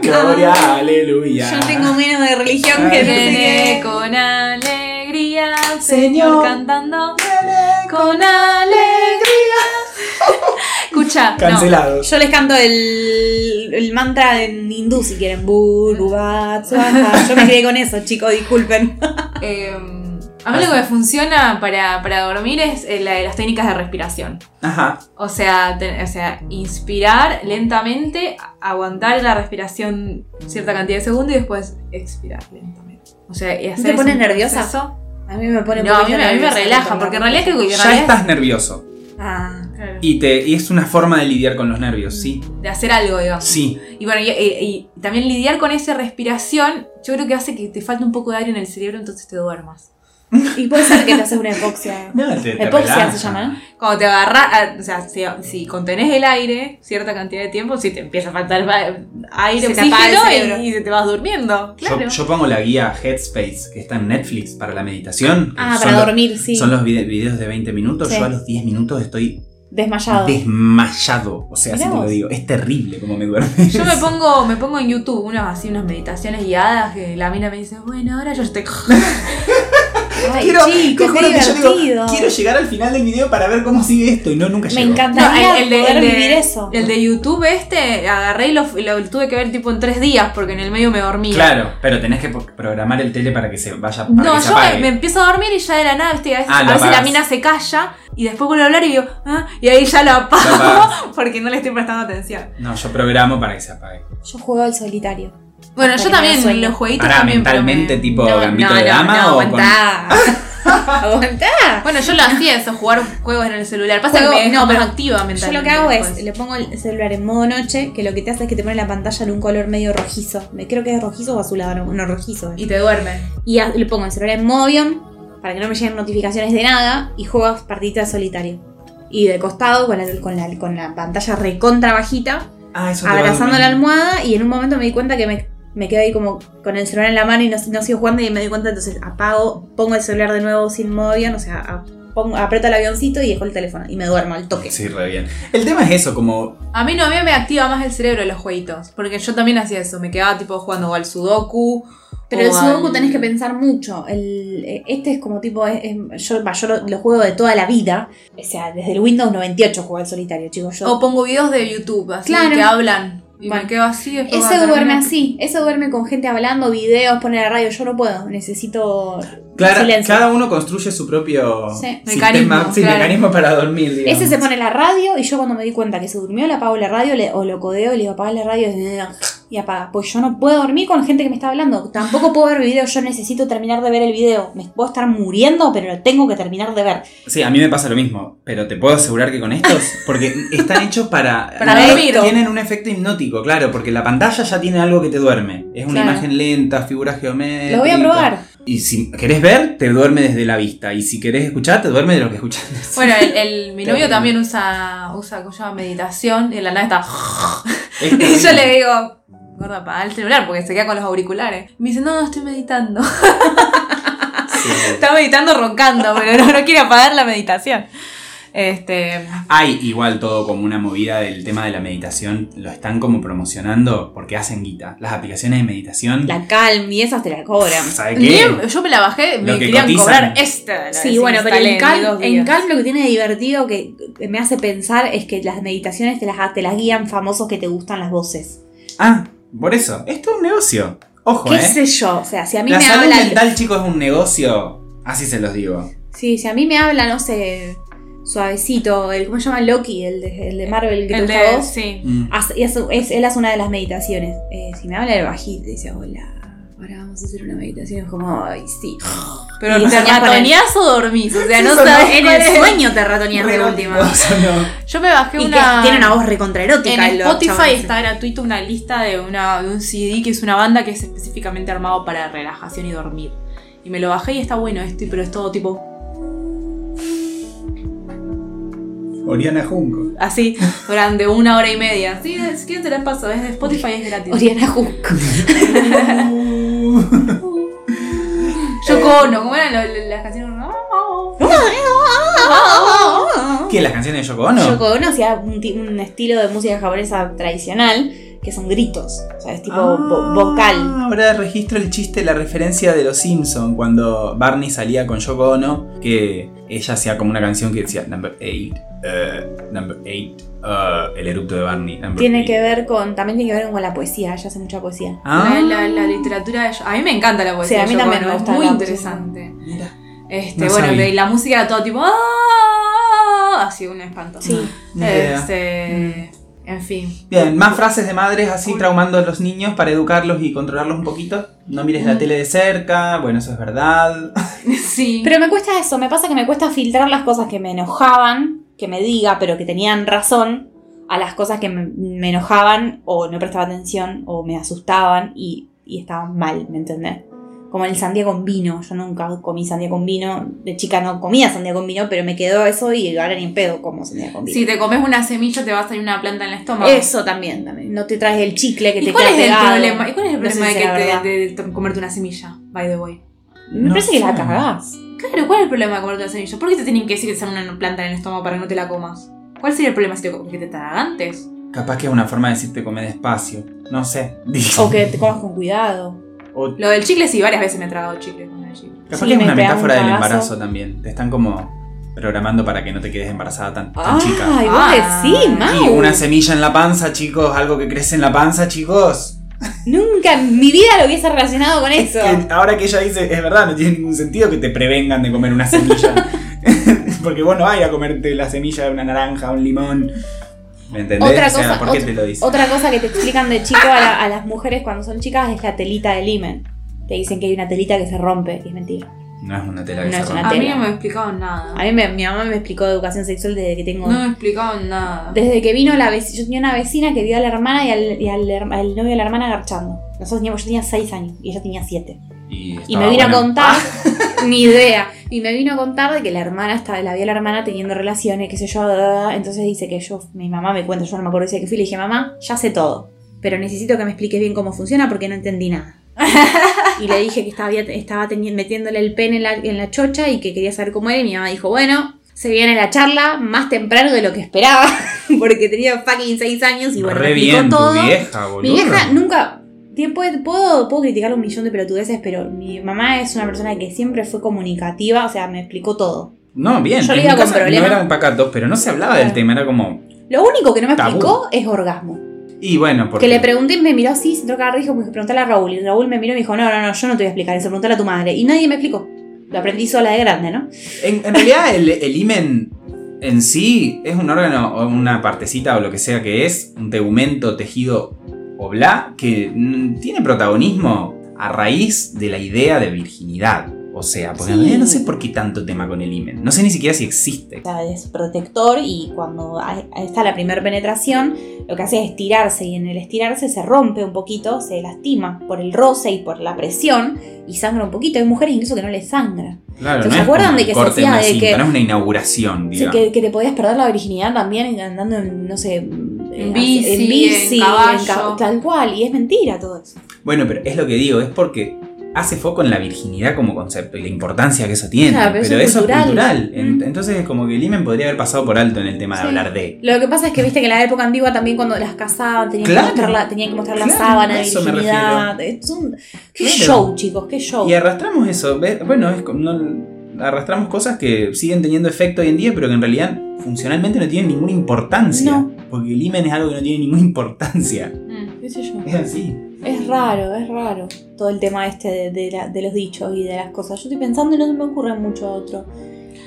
S1: Gloria,
S2: Ay,
S1: aleluya.
S2: yo tengo menos de religión que
S1: Ay,
S2: qué.
S3: con alegría,
S1: Señor.
S3: Señor cantando con alegría. escucha. no.
S2: Yo les canto el, el mantra en hindú si quieren. Yo me quedé con eso, chicos, disculpen.
S3: Eh, a mí lo que me funciona para, para dormir es eh, la de las técnicas de respiración.
S1: Ajá.
S3: O sea, te- o sea, inspirar lentamente, aguantar la respiración cierta cantidad de segundos y después expirar lentamente. O sea, y hacer
S2: te pones nerviosa?
S3: proceso.
S2: A mí me pone
S3: No, a mí, me- a mí me
S2: nerviosa
S3: relaja, porque en realidad creo que
S1: Ya
S3: realidad
S1: estás nervioso.
S2: Ah.
S3: Claro.
S1: Y, te, y es una forma de lidiar con los nervios, sí.
S3: de hacer algo, digamos.
S1: Sí.
S3: Y bueno, y, y- y también lidiar con esa respiración, yo creo que hace que te falte un poco de aire en el cerebro, entonces te duermas.
S2: Y puede ser que te haces una hipoxia.
S1: No, te- te relaja.
S2: se llama, ¿no?
S3: Cuando te agarras, o sea, si, si contenés el aire cierta cantidad de tiempo, si te empieza a faltar aire,
S2: Se te apaga el
S3: oxígeno y, y te vas durmiendo.
S1: Yo,
S3: Claro.
S1: yo pongo la guía Headspace, que está en Netflix para la meditación.
S2: Ah, para
S1: los-
S2: dormir, sí.
S1: Son los vide- videos de 20 minutos.
S2: Sí.
S1: Yo a los 10 minutos estoy
S2: Desmayado.
S1: desmayado. O sea, así te lo digo. Es terrible como me duerme.
S3: Yo me pongo, me pongo en YouTube unas así unas meditaciones guiadas que la mina me dice, bueno, ahora yo estoy.
S2: Ay,
S1: Quiero,
S2: chicos,
S1: te
S2: qué
S1: juro que yo digo,
S2: divertido.
S1: quiero llegar al final del video para ver cómo sigue esto y no nunca
S2: Me
S1: llego.
S2: encantaría
S3: No, el- el de-
S2: poder
S3: el de-
S2: vivir eso.
S3: El de YouTube este, agarré y lo, lo tuve que ver tipo en tres días porque en el medio me dormía.
S1: Claro, pero tenés que programar el tele para que se vaya para
S3: No,
S1: que se
S3: yo me,
S1: apague.
S3: me empiezo a dormir y ya de la nada, ¿viste? a veces,
S1: Ah,
S3: a veces la mina se calla y después vuelve a hablar y digo, ah, y ahí ya lo apago porque no le estoy prestando atención.
S1: No, yo programo para que se apague.
S2: Yo juego al solitario.
S3: Bueno, yo también, los jueguitos
S1: Para
S3: también.
S1: mentalmente,
S3: me-
S1: tipo
S2: No,
S1: gambito
S2: no,
S1: de
S2: no,
S1: dama
S2: no,
S1: o con.
S2: aguantá. aguantá.
S3: Bueno, yo lo hacía eso, jugar juegos en el celular. Pasa que
S2: no, pero
S3: activa
S2: Yo
S3: mentalmente.
S2: lo que hago es,
S3: después.
S2: le pongo el celular en modo noche, que lo que te hace es que te pone la pantalla en un color medio rojizo. Me creo que es rojizo o azulado, no, no, rojizo.
S3: Y te duerme.
S2: Y a- le pongo el celular en modo avión para que no me lleguen notificaciones de nada y juego partiditas de solitario. Y de costado con la, con la, con la pantalla recontra bajita,
S1: Ah,
S2: abrazando la almohada y en un momento me di cuenta que me, me quedé ahí como con el celular en la mano y no, no sigo jugando y me di cuenta, entonces apago, pongo el celular de nuevo sin modo avión, o sea, a- pongo, aprieto el avioncito y dejo el teléfono y me duermo al toque.
S1: Sí, re bien. El tema es eso, como.
S3: A mí no, a mí me activa más el cerebro los jueguitos. Porque yo también hacía eso. Me quedaba tipo jugando o al Sudoku.
S2: Pero el Sudoku
S3: al-
S2: tenés que pensar mucho. El, eh, este es como tipo. es- es- yo lo, lo juego de toda la vida. O sea, desde el Windows 98 juego al solitario, chicos. Yo,
S3: O pongo videos de YouTube, así
S2: Claro.
S3: que hablan. Y
S2: Bueno.
S3: me quedo así.
S2: ese duerme así. Ese duerme con gente hablando, videos, pone la radio. Yo no puedo. Necesito Silencio.
S1: cada uno construye su propio
S2: Sí.
S1: sistema,
S3: Mecanismo,
S1: sí,
S3: claro.
S1: mecanismo para dormir. digamos.
S2: Ese se pone la radio y yo cuando me di cuenta que se durmió le apago la radio le- o lo codeo y le digo apaga la radio y apaga. Pues yo no puedo dormir con gente que me está hablando. Tampoco puedo ver videos. Yo necesito terminar de ver el video. Me puedo estar muriendo, pero lo tengo que terminar de ver.
S1: Sí, a mí me pasa lo mismo, pero te puedo asegurar que con estos, porque están hechos para...
S3: Para
S1: no,
S3: dormir.
S1: Tienen un efecto hipnótico, claro, porque la pantalla ya tiene algo que te duerme. Es una
S2: Claro.
S1: imagen lenta, figura geométrica.
S2: Lo voy a probar.
S1: Y si querés ver, te duerme desde la vista. Y si querés escuchar, te duerme de lo que escuchas.
S3: Bueno, el, el- mi novio también usa, usa ¿cómo se llama? meditación y en la nada está.
S1: Es
S3: y yo le digo, gorda, apaga el celular porque se queda con los auriculares. Me dice, no, no estoy meditando.
S1: Sí.
S3: está meditando roncando, pero no, no quiere apagar la meditación. Este.
S1: Hay igual todo como una movida del tema de la meditación. Lo están como promocionando porque hacen guita. Las aplicaciones de meditación.
S2: La Calm y esas te la cobran.
S1: ¿Sabes
S3: ni
S1: qué?
S3: yo me la bajé, me
S1: Lo que
S3: querían
S1: cotizan.
S3: cobrar esta. la
S2: Sí, bueno, pero en. Calm lo que tiene de divertido que me hace pensar es que las meditaciones te las, te las guían famosos que te gustan las voces.
S1: Ah, por eso. Esto es un negocio. Ojo,
S2: ¿Qué
S1: eh.
S2: sé yo? O sea, si a mí
S1: La
S2: me
S1: salud
S2: habla.
S1: mental, chicos, es un negocio. Así se los digo.
S2: Sí, si a mí me habla, no sé, suavecito, el, ¿cómo se llama? Loki, el de, el de Marvel que
S3: El
S2: te gusta a
S3: de,
S2: vos.
S3: sí.
S1: Mm.
S2: Hace- y hace- es- él hace una de las meditaciones. Eh, si me habla el bajito y dice, hola, ahora vamos a hacer una meditación. Es como, ay, sí.
S3: Pero
S2: Y
S3: ¿te ratoneás o dormís? O sea, no sabes
S2: En el
S3: es.
S2: sueño te ratoneas de última.
S1: No.
S3: Yo me bajé
S2: Y que
S3: una.
S2: tiene una voz recontraerótica.
S3: En
S2: el
S3: Spotify
S2: chabón ese.
S3: está gratuito una lista de, una, de un CD que es una banda que es específicamente armado para relajación y dormir. Y me lo bajé y está bueno, este, pero es todo tipo
S1: Oriana Junco.
S3: así durante una hora y media. Sí, quieren te las paso, es de Spotify es gratis.
S2: Oriana Junco.
S3: Yoko Ono, ¿cómo eran lo- las canciones?
S1: ¿Qué? ¿Las canciones de Yoko Ono?
S2: Yoko Ono hacía un estilo de música japonesa tradicional que son gritos. O sea, es tipo vo- vocal.
S1: Ah, Ahora registro el chiste, la referencia de los Simpson cuando Barney salía con Yoko Ono, que ella hacía como una canción que decía Number 8, Number 8, el eructo de Barney. number
S2: Tiene
S1: eight".
S2: que ver con. También tiene que ver con la poesía. Ella hace mucha poesía.
S1: Ah,
S3: La, la- la literatura de A mí me encanta la poesía.
S2: Sí, a mí también me gusta
S3: Es muy
S2: la-
S3: interesante.
S1: mira.
S3: Este,
S1: No
S3: bueno,
S1: sabía.
S3: y la música era todo tipo. "Ah", Así, un espanto.
S2: Sí.
S1: Ni idea.
S3: Este. En fin.
S1: Bien, más frases de madres así traumando a los niños para educarlos y controlarlos un poquito. No mires la tele de cerca, bueno, eso es verdad.
S3: Sí.
S2: Pero me cuesta eso, me pasa que me cuesta filtrar las cosas que me enojaban, que me diga, pero que tenían razón, a las cosas que me, me enojaban o no prestaba atención o me asustaban y, y estaban mal, ¿me entendés? Como el sandía con vino, yo nunca comí sandía con vino, de chica no comía sandía con vino, pero me quedó eso y ahora ni en pedo como sandía con vino.
S3: Si te comes una semilla, te va a salir una planta en el estómago.
S2: Eso también, también, no te traes el chicle que
S3: ¿Y
S2: te
S3: cuál
S2: queda
S3: es el problema? ¿Y cuál es el
S2: No sé
S3: problema
S2: si
S3: de, que te- de comerte una semilla? By the way.
S2: Me
S1: No
S2: parece que la cagás.
S3: Claro, ¿cuál es el problema de comerte una semilla? ¿Por qué te tienen que decir que te sale una planta en el estómago para que no te la comas? ¿Cuál sería el problema si te que te atragantes?
S1: Capaz que es una forma de decirte comer despacio. No sé.
S2: O que te comas con cuidado.
S1: O
S3: Lo del chicle sí, varias veces me he tragado chicle con el chicle.
S1: capaz
S2: Sí,
S1: que es
S2: me
S1: una
S2: un
S1: metáfora del embarazo también. Te están como programando para que no te quedes embarazada tan, tan chica.
S2: Ay, vos
S3: Ah.
S2: decís,
S1: Y una semilla en la panza, chicos, algo que crece en la panza, chicos.
S2: Nunca en mi vida lo hubiese relacionado con eso.
S1: Que ahora que ella dice, es verdad, no tiene ningún sentido que te prevengan de comer una semilla. Porque vos no vas a ir a comerte la semilla de una naranja, un limón. ¿Me entendés?
S2: Otra
S1: o sea,
S2: cosa-
S1: ¿por qué
S2: ot-
S1: te lo dice?
S2: Otra cosa que te explican de chico a, la- a las mujeres cuando son chicas es la telita del himen. Te dicen que hay una telita que se rompe y es mentira.
S1: No es una tela que
S2: No
S1: se rompe.
S3: A mí no me explicaron nada.
S2: A mí me- mi mamá me explicó de educación sexual desde que tengo...
S3: No me explicaron nada.
S2: Desde que vino la vecina, yo tenía una vecina que vio a la hermana y al, y al al novio de la hermana agarchando. Nosotros teníamos, yo tenía 6 años y ella tenía 7.
S1: Y,
S2: me vino a contar, ni idea, y me vino a contar de que la hermana estaba, la vio a la hermana teniendo relaciones, qué sé yo, da, da, da. entonces dice que yo, mi mamá me cuenta, yo no me acuerdo si que fui, le dije, mamá, ya sé todo, pero necesito que me expliques bien cómo funciona porque no entendí nada. y le dije que estaba, estaba metiéndole el pene en la, en la chocha y que quería saber cómo era, y mi mamá dijo, bueno, se viene la charla más temprano de lo que esperaba, porque tenía fucking 6 años y bueno,
S1: Re bien,
S2: todo.
S1: tu vieja, boludo.
S2: Mi vieja nunca. Puedo, puedo criticar un millón de pelotudeces, pero mi mamá es una persona que siempre fue comunicativa, o sea, me explicó todo.
S1: No, bien.
S2: Yo le iba con
S1: casa. No eran pacatos, pero no se hablaba del tema, era como.
S2: Lo único que no me
S1: Tabú.
S2: explicó es orgasmo.
S1: Y bueno, porque.
S2: Que le pregunté y me miró así, se toca dijo, pues preguntale a Raúl. Y Raúl me miró y me dijo, no, no, no, yo no te voy a explicar eso, preguntale a tu madre. Y nadie me explicó. Lo aprendí sola de grande, ¿no?
S1: En, en realidad, el, el himen en sí es un órgano o una partecita o lo que sea que es, un tegumento, tejido o bla, que mm, tiene protagonismo a raíz de la idea de virginidad. O sea, porque en
S2: Sí.
S1: realidad no sé por qué tanto tema con el himen. No sé ni siquiera si existe.
S2: O sea, es protector y cuando está la primera penetración, lo que hace es estirarse y en el estirarse se rompe un poquito, se lastima por el roce y por la presión y sangra un poquito. Hay mujeres incluso que no les sangra.
S1: Claro,
S2: ¿Se
S1: no es
S2: acuerdan de que se hacía de que-
S1: no es una inauguración, digamos.
S2: que, que te podías perder la virginidad también andando en, no sé, en
S3: bici, en caballo.
S2: ca- tal cual, y es mentira todo eso.
S1: Bueno, pero es lo que digo, es porque hace foco en la virginidad como concepto y la importancia que eso tiene.
S2: Claro,
S1: pero
S2: pero eso es
S1: es
S2: cultural.
S1: cultural. En-
S2: Mm.
S1: Entonces, como que el himen podría haber pasado por alto en el tema de
S2: Sí.
S1: hablar de.
S2: Lo que pasa es que viste que en la época antigua también cuando las casaban tenían,
S1: Claro.
S2: que, mostrar la, tenían que mostrar la sábana de virginidad. Es un, qué
S1: Claro.
S2: show, chicos, qué show.
S1: Y arrastramos eso. Bueno, es como- no- arrastramos cosas que siguen teniendo efecto hoy en día, pero que en realidad funcionalmente no tienen ninguna importancia.
S2: No.
S1: Porque el himen es algo que no tiene ninguna importancia.
S3: Mm.
S2: ¿Qué sé yo?
S1: Es así.
S2: Es raro, es raro todo el tema este de, de la- de los dichos y de las cosas. Yo estoy pensando y no se me ocurre mucho otro.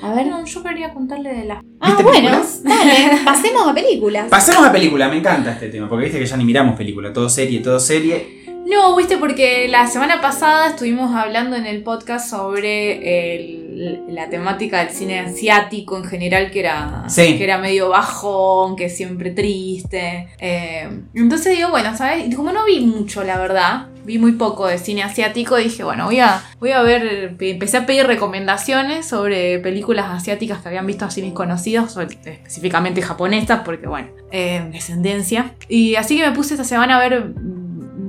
S2: A ver.
S3: No, yo quería contarle de las.
S2: Ah,
S1: ¿Viste
S2: bueno,
S1: películas?
S2: dale, pasemos a películas.
S1: Pasemos a película, me encanta este tema, porque viste que ya ni miramos película, todo serie, todo serie.
S3: No, viste, porque la semana pasada estuvimos hablando en el podcast sobre el- la temática del cine asiático en general, que era,
S1: Sí.
S3: que era medio bajón, que es siempre triste. Eh, entonces digo, bueno, ¿sabes? Y Como no vi mucho, la verdad, vi muy poco de cine asiático, dije, bueno, voy a, voy a ver, empecé a pedir recomendaciones sobre películas asiáticas que habían visto así mis conocidos, específicamente japonesas, porque bueno, eh, descendencia. Y así que me puse esta semana a ver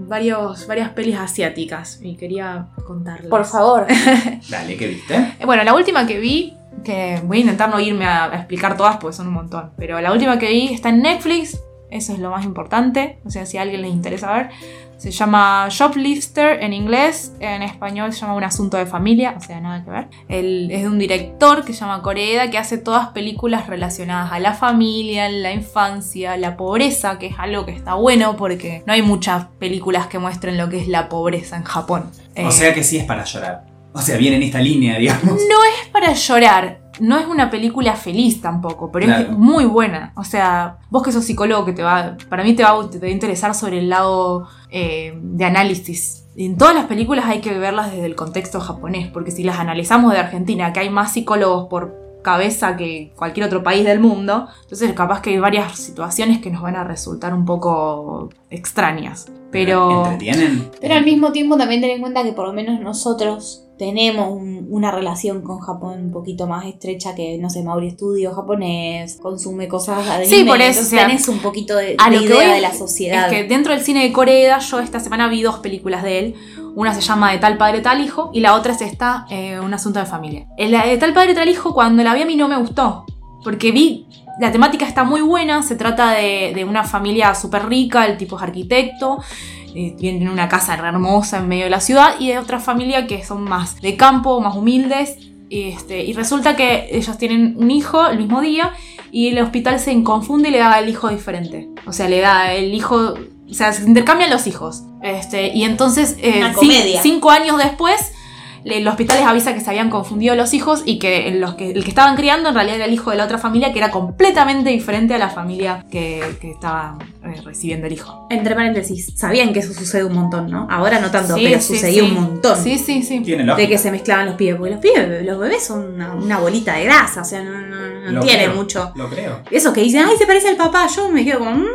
S3: varios, varias pelis asiáticas y quería contarles.
S2: Por favor.
S1: Dale, ¿qué viste?
S3: Eh, Bueno, la última que vi, que voy a intentar no irme a, a explicar todas porque son un montón, pero la última que vi está en Netflix, eso es lo más importante. O sea, si a alguien les interesa ver, se llama Shoplifter en inglés, en español se llama Un asunto de familia, o sea, nada que ver. Él es de un director que se llama Koreeda, que hace todas películas relacionadas a la familia, la infancia, la pobreza, que es algo que está bueno porque no hay muchas películas que muestren lo que es la pobreza en Japón.
S1: O
S3: Eh,
S1: sea que sí es para llorar. O sea, viene en esta línea, digamos.
S3: no es para llorar. No es una película feliz tampoco, pero
S1: Claro.
S3: es muy buena. O sea, vos que sos psicólogo, que te va. Para mí te va, te va a interesar sobre el lado eh, de análisis. En todas las películas hay que verlas desde el contexto japonés, porque si las analizamos de Argentina, que hay más psicólogos por cabeza que cualquier otro país del mundo, entonces capaz que hay varias situaciones que nos van a resultar un poco extrañas. Pero.
S1: ¿Entretienen?
S2: Pero al mismo tiempo también ten en cuenta que por lo menos nosotros tenemos un- una relación con Japón un poquito más estrecha que, no sé, Mauri estudio japonés, consume cosas de
S3: Sí,
S2: anime,
S3: por eso, o sea,
S2: tenés un poquito de,
S3: A
S2: de
S3: lo
S2: idea de la sociedad.
S3: Es que dentro del cine de Corea, yo esta semana vi dos películas de él. Una se llama De tal padre, tal hijo, y la otra es esta, eh, Un asunto de familia. La de tal padre, tal hijo, cuando la vi a mí no me gustó. Porque vi, la temática está muy buena, se trata de, de una familia súper rica, el tipo es arquitecto, eh, viene en una casa hermosa en medio de la ciudad, y de otra familia que son más de campo, más humildes. Y, este, y resulta que ellos tienen un hijo el mismo día y el hospital se confunde y le da el hijo diferente. O sea, le da el hijo. O sea, se intercambian los hijos. Este, y entonces, eh, cinco años después, el hospital les avisa que se habían confundido los hijos y que, los que el que estaban criando en realidad era el hijo de la otra familia, que era completamente diferente a la familia que, que estaba eh, recibiendo el hijo.
S2: Entre paréntesis, sabían que eso sucede un montón, ¿no? Ahora no tanto,
S3: Sí,
S2: pero
S3: sí,
S2: sucedía
S3: sí.
S2: un montón.
S3: Sí, sí, sí.
S2: De que se mezclaban los pibes, porque los pibes, los bebés son una, una bolita de grasa, o sea, no, no- no tiene
S1: creo,
S2: mucho.
S1: Lo creo.
S2: Eso que dicen, ay, se parece al papá, yo me quedo como, "Mm,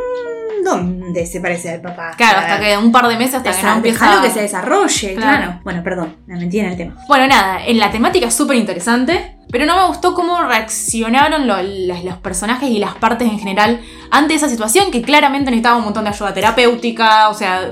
S2: ¿dónde se parece al papá?
S3: Claro, hasta que un par de meses hasta que no
S2: desa-
S3: empieza
S2: que se desarrolle,
S3: Claro.
S2: claro. Bueno, perdón, me metí en el tema.
S3: Bueno, nada, en la temática es súper interesante, pero no me gustó cómo reaccionaron lo- las- los personajes y las partes en general ante esa situación que claramente necesitaba un montón de ayuda terapéutica, o sea,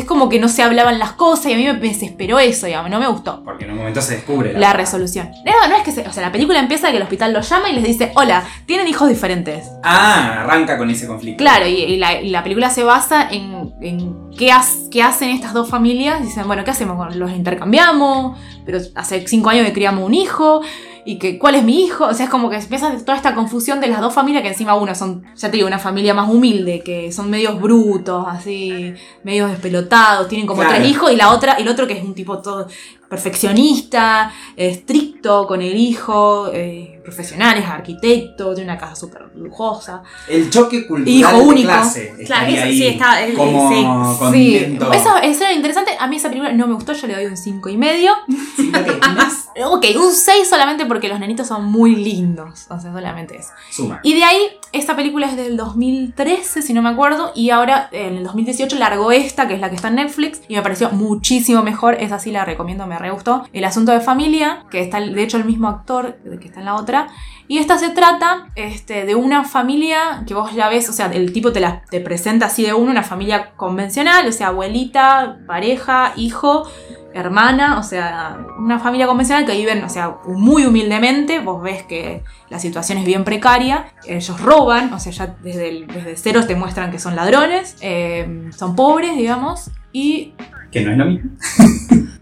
S3: es como que no se hablaban las cosas y a mí me desesperó eso, digamos, no me gustó.
S1: Porque en un momento se descubre
S3: La resolución. No, no es que se, o sea, la película empieza que el hospital los llama y les dice, hola, tienen hijos diferentes.
S1: Ah, arranca con ese conflicto.
S3: Claro, y, y la, y la película se basa en, en qué, has- qué hacen estas dos familias. Dicen, bueno, ¿qué hacemos? ¿Los intercambiamos? Pero hace cinco años que criamos un hijo. ¿Y que, cuál es mi hijo? O sea, es como que empieza toda esta confusión de las dos familias, que encima una son, ya te digo, una familia más humilde, que son medios brutos, así, medios despelotados, tienen como
S1: Claro.
S3: tres hijos, y la otra, y el otro que es un tipo todo perfeccionista, estricto con el hijo, eh, profesional, es arquitecto, tiene una casa súper lujosa.
S1: El choque cultural
S3: Hijo
S1: de
S3: único.
S1: clase.
S2: Claro, eso
S1: ahí
S2: sí está- eh,
S1: como
S2: sí.
S3: Sí, eso, eso era interesante. A mí esa película no me gustó, yo le doy un 5 y medio. Ok, un 6 solamente porque los nenitos son muy lindos. O sea, solamente eso.
S1: Suma.
S3: Y de ahí, esta película es del 2013, si no me acuerdo. Y ahora, en el 2018, largó esta, que es la que está en Netflix. Y me pareció muchísimo mejor. Esa sí la recomiendo, me re gustó. El asunto de familia, que está, de hecho, el mismo actor que está en la otra. Y esta se trata este, de una familia que vos ya ves, o sea, el tipo te, la, te presenta así de uno, una familia convencional, o sea, abuelita, pareja, hijo, hermana, o sea, una familia convencional que viven, o sea, muy humildemente, vos ves que la situación es bien precaria, ellos roban, o sea, ya desde, el- desde cero te muestran que son ladrones, eh, son pobres, digamos, y
S1: Que no es lo mismo.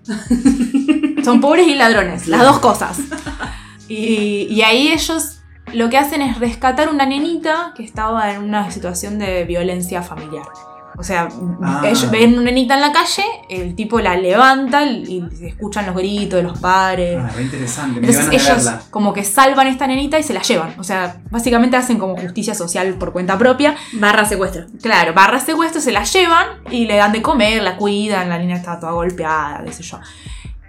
S3: son pobres y ladrones, las dos cosas. Y, y ahí ellos lo que hacen es rescatar una nenita que estaba en una situación de violencia familiar. O sea,
S1: Ah.
S3: ellos ven una nenita en la calle, el tipo la levanta y se escuchan los gritos de los padres.
S1: Ah, re interesante. Me
S3: Entonces ellos
S1: verla.
S3: como que salvan a esta nenita y se la llevan. O sea, básicamente hacen como justicia social por cuenta propia.
S2: Barra secuestro.
S3: Claro, barra secuestro, se la llevan y le dan de comer, la cuidan, la niña está toda golpeada, qué sé yo.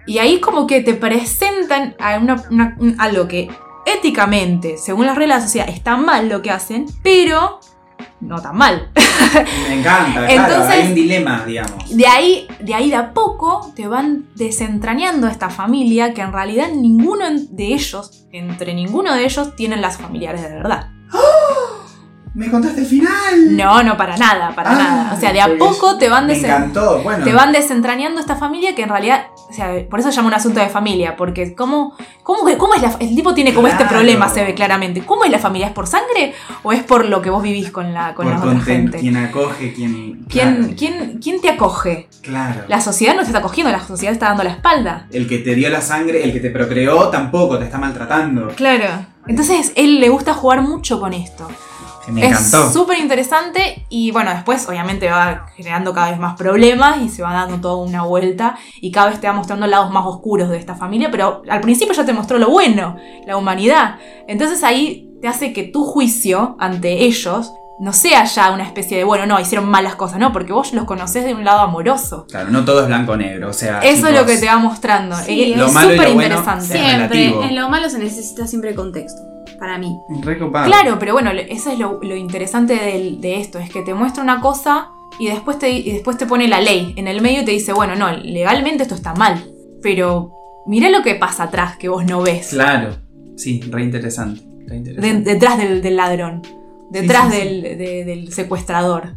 S3: Y ahí como que te presentan a una- una- un- algo que éticamente, según las reglas de la sociedad, está mal lo que hacen, pero no tan mal.
S1: Me encanta, claro.
S3: Entonces-
S1: Hay un dilema, digamos.
S3: De ahí, de ahí de a poco te van desentrañando a esta familia que en realidad ninguno de ellos, entre ninguno de ellos, tienen las familiares de verdad.
S1: Me contaste el final.
S3: No, no, para nada, para
S1: Ah,
S3: nada. O sea, de a poco te van, desen-.
S1: Bueno.
S3: te van desentrañando esta familia que en realidad o sea, por eso se llama un asunto de familia, porque ¿cómo, cómo, cómo es la, el tipo tiene como este problema, se ve claramente. ¿Cómo es la familia? ¿Es por sangre o es por lo que vos vivís con la, con
S1: Por
S3: la otra gente?
S1: Quien acoge.
S3: ¿Quién,
S1: claro,
S3: quién, quién te acoge?
S1: claro.
S3: La sociedad no te está acogiendo, la sociedad está dando la espalda.
S1: El que te dio la sangre, el que te procreó, tampoco te está maltratando.
S3: Claro. Entonces, él le gusta jugar mucho con esto.
S1: Que me encantó.
S3: Es súper interesante y bueno, después obviamente va generando cada vez más problemas y se va dando toda una vuelta y cada vez te va mostrando lados más oscuros de esta familia, pero al principio ya te mostró lo bueno, la humanidad. Entonces ahí te hace que tu juicio ante ellos no sea ya una especie de, bueno, no, hicieron malas cosas, no, porque vos los conocés de un lado amoroso.
S1: Claro, no todo es blanco o negro. O sea,
S3: Eso es lo que te va mostrando.
S2: Sí,
S3: es súper
S1: bueno,
S3: interesante.
S2: Siempre,
S1: relativo.
S2: en lo malo se necesita siempre contexto, para mí.
S3: Claro, pero bueno, eso es lo, lo interesante de, esto, es que te muestra una cosa y después, te, y después te pone la ley en el medio y te dice, bueno, no, legalmente esto está mal, pero mirá lo que pasa atrás que vos no ves,
S1: Claro. Sí, re interesante. re
S3: de-
S1: interesante.
S3: detrás del, del ladrón, detrás
S1: sí, sí.
S3: del, de- del secuestrador.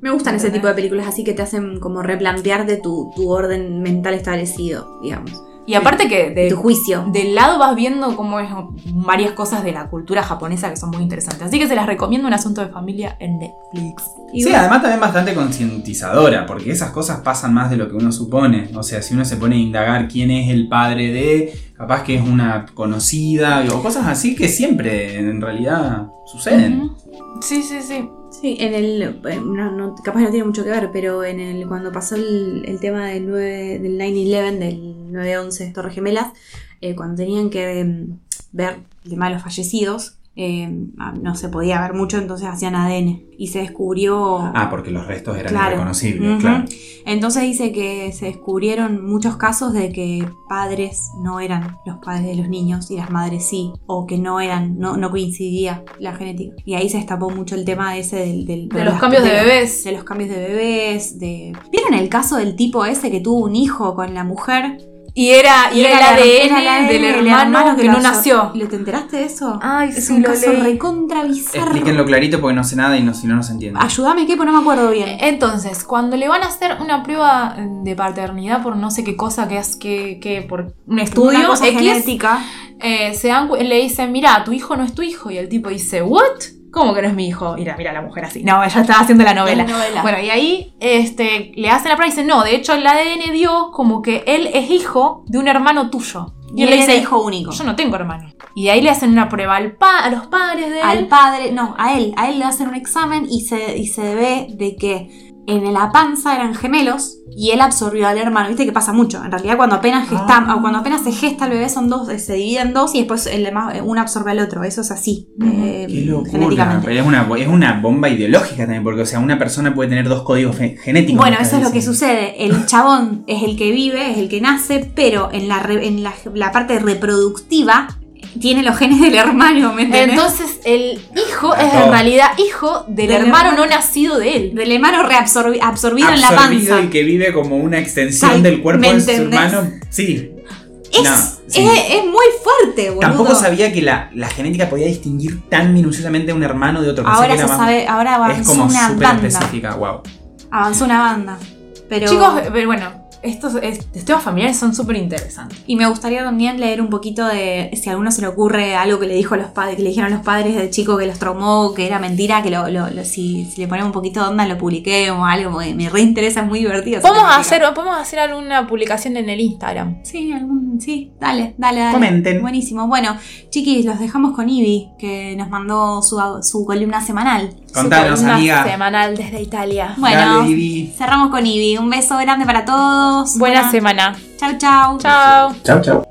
S2: Me gustan ese tipo de películas así que te hacen como replantearte tu, tu orden mental establecido, digamos.
S3: Y aparte que de-
S2: tu juicio.
S3: del lado vas viendo cómo es varias cosas de la cultura japonesa que son muy interesantes. Así que se las recomiendo un asunto de familia en Netflix.
S2: Y
S1: Sí, además también bastante concientizadora, porque esas cosas pasan más de lo que uno supone. O sea, si uno se pone a indagar quién es el padre de, capaz que es una conocida, o cosas así que siempre en realidad suceden.
S3: Sí, sí, sí.
S2: Sí, en el. eh, no- no- capaz no tiene mucho que ver, pero en el cuando pasó el, el tema del, 9, del 9-11, del 9-11 Torres Gemelas, eh, cuando tenían que mm, ver el tema de los fallecidos, eh, ah, no se podía ver mucho, entonces hacían ADN. Y se descubrió.
S1: Ah, porque los restos eran
S2: Claro.
S1: irreconocibles, claro.
S2: Entonces dice que se descubrieron muchos casos de que padres no eran los padres de los niños y las madres sí, o que no eran, no, no coincidía la genética. Y ahí se destapó mucho el tema ese del, del-
S3: De los cambios de bebés.
S2: De los cambios de bebés, de... ¿Vieron el caso del tipo ese que tuvo un hijo con la mujer?
S3: Y era, y era, el ADN,
S2: era el
S3: del
S2: ADN
S3: hermano, que
S2: lo
S3: no nació.
S2: ¿Le te enteraste de eso?
S3: Ay,
S2: es
S3: sí,
S2: un
S3: lo
S2: caso recontra bizarro.
S1: Explíquenlo clarito porque no sé nada y no, si no, no se entiende.
S2: Ayúdame que pues no me acuerdo bien.
S3: Entonces, cuando le van a hacer una prueba de paternidad por no sé qué cosa que es que, que por un estudio
S2: Una cosa
S3: X,
S2: genética.
S3: eh, se dan, le dicen, mira, tu hijo no es tu hijo. Y el tipo dice, ¿what? ¿Cómo que no es mi hijo? Mira, mira la mujer así. No, ella estaba haciendo la novela.
S2: La novela.
S3: Bueno, y ahí este, le hacen la prueba y dicen, no, de hecho el ADN dio como que él es hijo de un hermano tuyo.
S2: Y él era hijo único.
S3: Yo no tengo hermano. Y ahí le hacen una prueba al pa- a los padres de él.
S2: al padre, no, a él, a él le hacen un examen y se, y se ve de que en la panza eran gemelos y él absorbió al hermano. Viste que pasa mucho. En realidad, cuando apenas gesta,
S1: Ah.
S2: o cuando apenas se gesta el bebé, son dos, eh, se dividen en dos y después el demás- eh, uno absorbe al otro. Eso es así, eh,
S1: Qué locura.
S2: genéticamente.
S1: Pero es una, es una bomba ideológica también, porque o sea, una persona puede tener dos códigos genéticos.
S2: Bueno, eso es lo que sucede. El chabón es el que vive, es el que nace, pero en la, re- en la, la parte reproductiva tiene los genes del hermano, ¿me entendés?
S3: Entonces el hijo es en realidad hijo del,
S2: Del
S3: hermano,
S2: hermano.
S3: no nacido de él.
S2: del hermano reabsorbido absorbido en la
S1: Absorbido
S2: panza.
S1: y que vive como una extensión del cuerpo
S2: ¿me
S1: de su hermano. Sí.
S2: Es,
S1: No, sí.
S2: es, es muy fuerte, boludo.
S1: Tampoco sabía que la, la genética podía distinguir tan minuciosamente a un hermano de otro. Pensé
S2: Ahora se sabe, ahora
S1: Es
S2: avanzó
S1: como
S2: una
S1: súper
S2: banda.
S1: específica, wow.
S2: Avanzó una banda. Pero.
S3: Chicos, pero bueno, estos, estos temas familiares son súper interesantes.
S2: Y me gustaría también leer un poquito de si a alguno se le ocurre algo que le dijo a los padres, que le dijeron los padres de chico que los traumó, que era mentira, que lo, lo- lo- si, si le ponemos un poquito de onda lo publiquemos, algo, porque me reinteresa, es muy divertido.
S3: Podemos hacer, podemos hacer alguna publicación en el Instagram.
S2: Sí, algún, sí, dale, dale, dale.
S1: Comenten.
S2: Buenísimo. Bueno, chiquis, los dejamos con Ivy, que nos mandó su, su columna semanal.
S1: Contanos, amiga.
S3: semanal desde Italia.
S2: Bueno,
S1: Dale,
S2: cerramos con Ivy. Un beso grande para todos.
S3: Buena
S2: Buena-
S3: semana.
S2: Chau, chau.
S3: Chao.
S1: Chau, chau.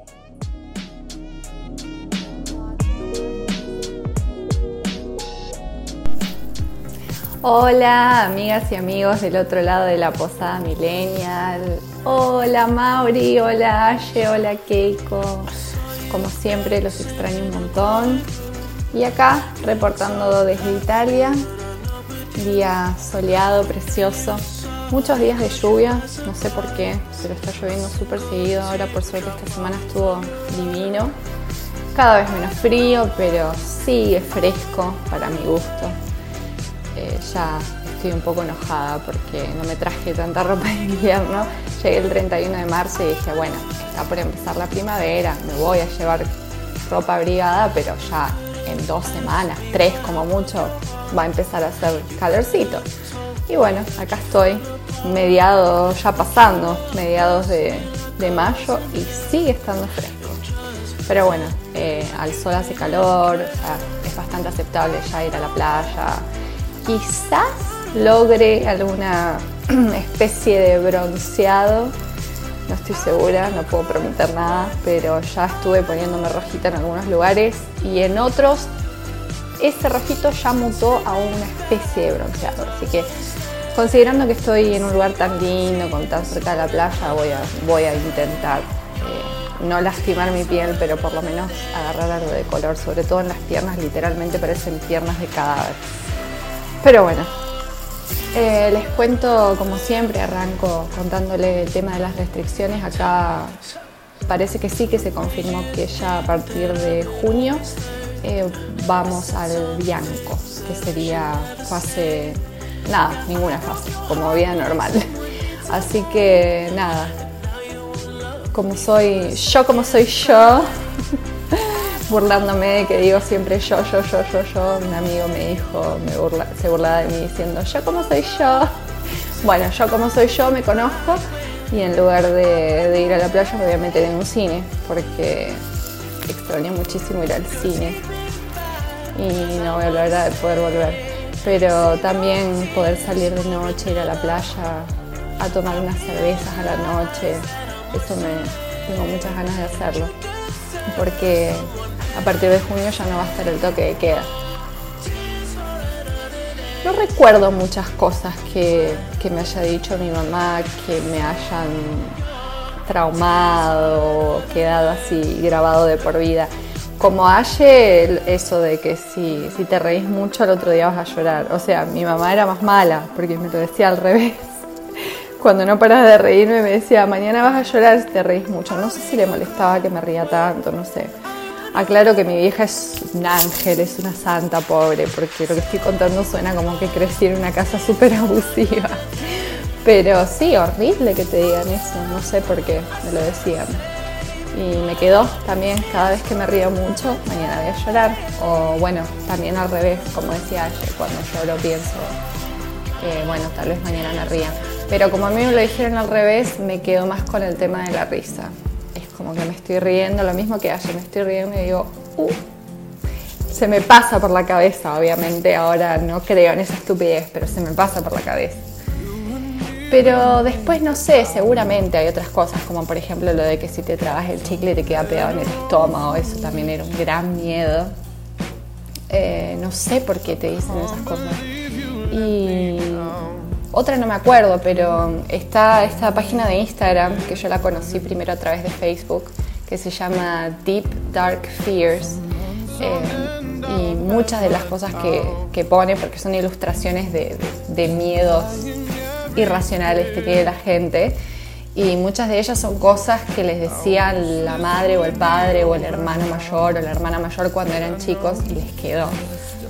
S4: Hola, amigas y amigos del otro lado de la posada millennial. Hola Mauri, hola Aye, hola Keiko. Como siempre los extraño un montón. Y acá reportando desde Italia. Día soleado, precioso. Muchos días de lluvia, no sé por qué, pero está lloviendo súper seguido. Ahora por suerte esta semana estuvo divino. Cada vez menos frío, pero sigue fresco para mi gusto. Eh, ya estoy un poco enojada porque no me traje tanta ropa de invierno. Llegué el 31 de marzo y dije, bueno, está por empezar la primavera, me voy a llevar ropa abrigada, pero ya en dos semanas, tres como mucho, va a empezar a hacer calorcito. Y bueno, acá estoy, mediados, ya pasando, mediados de, mayo y sigue estando fresco. Pero bueno, eh, al sol hace calor, es bastante aceptable ya ir a la playa. Quizás logre alguna especie de bronceado, no estoy segura, no puedo prometer nada, pero ya estuve poniéndome rojita en algunos lugares y en otros ese rojito ya mutó a una especie de bronceado. Así que considerando que estoy en un lugar tan lindo, con tan cerca de la playa, voy a, voy a intentar eh, no lastimar mi piel, pero por lo menos agarrar algo de color, sobre todo en las piernas, literalmente parecen piernas de cadáver. Pero bueno, eh, les cuento como siempre, arranco contándole el tema de las restricciones. Acá parece que sí que se confirmó que ya a partir de junio eh, vamos al bianco, que sería fase, nada, ninguna fase, como vida normal. Así que nada, como soy, yo como soy yo, burlándome de que digo siempre yo, yo, yo, yo, yo, un amigo me dijo, me burla, se burlaba de mí diciendo yo como soy yo. Bueno, yo como soy yo me conozco y en lugar de, de ir a la playa me voy a meter en un cine porque extraño muchísimo ir al cine y no voy a volver a poder volver. Pero también poder salir de noche, ir a la playa, a tomar unas cervezas a la noche, eso me tengo muchas ganas de hacerlo. Porque a partir de junio ya no va a estar el toque de queda. No recuerdo muchas cosas que, que me haya dicho mi mamá, que me hayan traumado, quedado así grabado de por vida. Como Aye, eso de que si, si te reís mucho el otro día vas a llorar. O sea, mi mamá era más mala porque me lo decía al revés. Cuando no paras de reírme me decía, mañana vas a llorar si te reís mucho. No sé si le molestaba que me ría tanto, no sé. Aclaro que mi vieja es un ángel, es una santa pobre, porque lo que estoy contando suena como que crecí en una casa súper abusiva. Pero sí, horrible que te digan eso, no sé por qué me lo decían y me quedó también cada vez que me río mucho, mañana voy a llorar. O bueno, también al revés, como decía ayer, cuando lloro pienso bueno, tal vez mañana me ría. Pero como a mí me lo dijeron al revés, me quedo más con el tema de la risa. Es como que me estoy riendo, lo mismo que ayer, me estoy riendo y digo, uh, se me pasa por la cabeza, obviamente ahora no creo en esa estupidez, pero se me pasa por la cabeza. Pero después no sé, seguramente hay otras cosas, como por ejemplo lo de que si te tragas el chicle te queda pegado en el estómago, eso también era un gran miedo. Eh, no sé por qué te dicen esas cosas. Y otra no me acuerdo, pero está esta página de Instagram que yo la conocí primero a través de Facebook, que se llama Deep Dark Fears. Eh, y muchas de las cosas que, que pone, porque son ilustraciones de, de miedos irracionales que tiene la gente y muchas de ellas son cosas que les decía la madre o el padre o el hermano mayor o la hermana mayor cuando eran chicos y les quedó.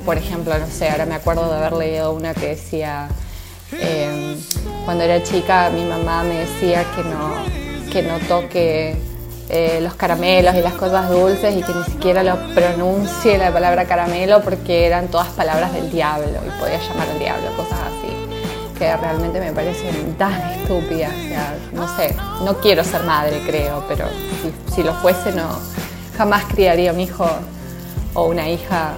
S4: Por ejemplo, no sé, ahora me acuerdo de haber leído una que decía, em, cuando era chica mi mamá me decía que no, que no toque eh, los caramelos y las cosas dulces y que ni siquiera lo pronuncie la palabra caramelo porque eran todas palabras del diablo y podía llamar al diablo, cosas así que realmente me parecen tan estúpidas. O sea, no sé, no quiero ser madre, creo, pero si, lo fuese, no jamás criaría un hijo o una hija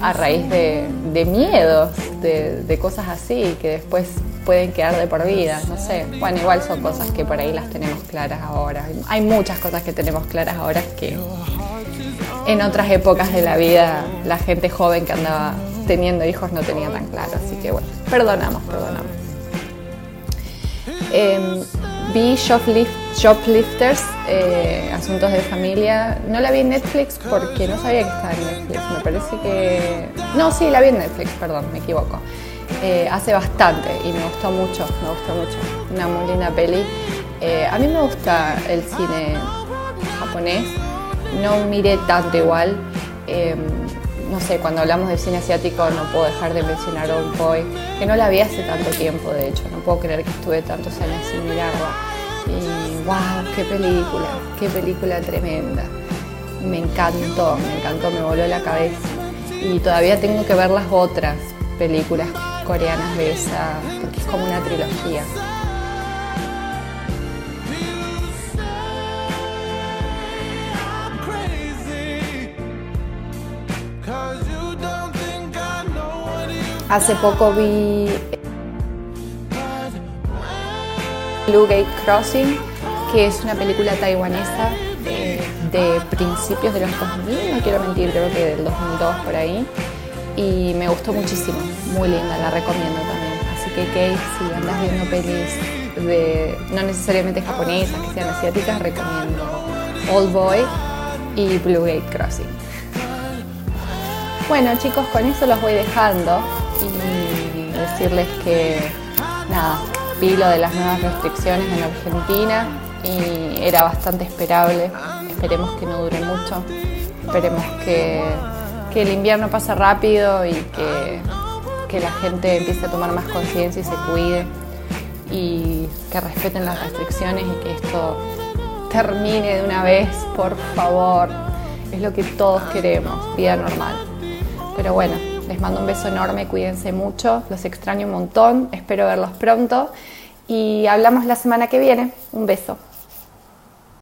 S4: a raíz de, miedos, de, cosas así, que después pueden quedar de por vida, no sé. Bueno, igual son cosas que por ahí las tenemos claras ahora. Hay muchas cosas que tenemos claras ahora que en otras épocas de la vida la gente joven que andaba teniendo hijos no tenía tan claro. Así que bueno, perdonamos, perdonamos. Em, vi Shoplifters, eh, Asuntos de Familia. No la vi en Netflix porque no sabía que estaba en Netflix. Me parece que... No, sí, la vi en Netflix, perdón, me equivoco. Eh, hace bastante y me gustó mucho, me gustó mucho. Una muy linda peli. Eh, a mí me gusta el cine japonés. No miré tanto igual. No sé, cuando hablamos de cine asiático no puedo dejar de mencionar Old Boy, que no la vi hace tanto tiempo, de hecho, no puedo creer que estuve tantos años sin mirarla. wow, qué película, qué película tremenda. Me encantó, me encantó, me voló la cabeza. Y todavía tengo que ver las otras películas coreanas de esa, porque es como una trilogía. Hace poco vi Blue Gate Crossing, que es una película taiwanesa eh, de principios de los 2000, no quiero mentir, creo que del 2002 por ahí. Y me gustó muchísimo, muy linda, la recomiendo también. Así que Kate, si andas viendo pelis de, no necesariamente japonesas, que sean asiáticas, recomiendo Old Boy y Blue Gate Crossing. Bueno chicos, con eso los voy dejando y decirles que nada, vi lo de las nuevas restricciones en Argentina y era bastante esperable. Esperemos que no dure mucho, esperemos que, que el invierno pase rápido y que, que la gente empiece a tomar más conciencia y se cuide y que respeten las restricciones y que esto termine de una vez, por favor. Es lo que todos queremos, vida normal. Pero bueno, les mando un beso enorme, cuídense mucho, los extraño un montón, espero verlos pronto y hablamos la semana que viene. Un beso.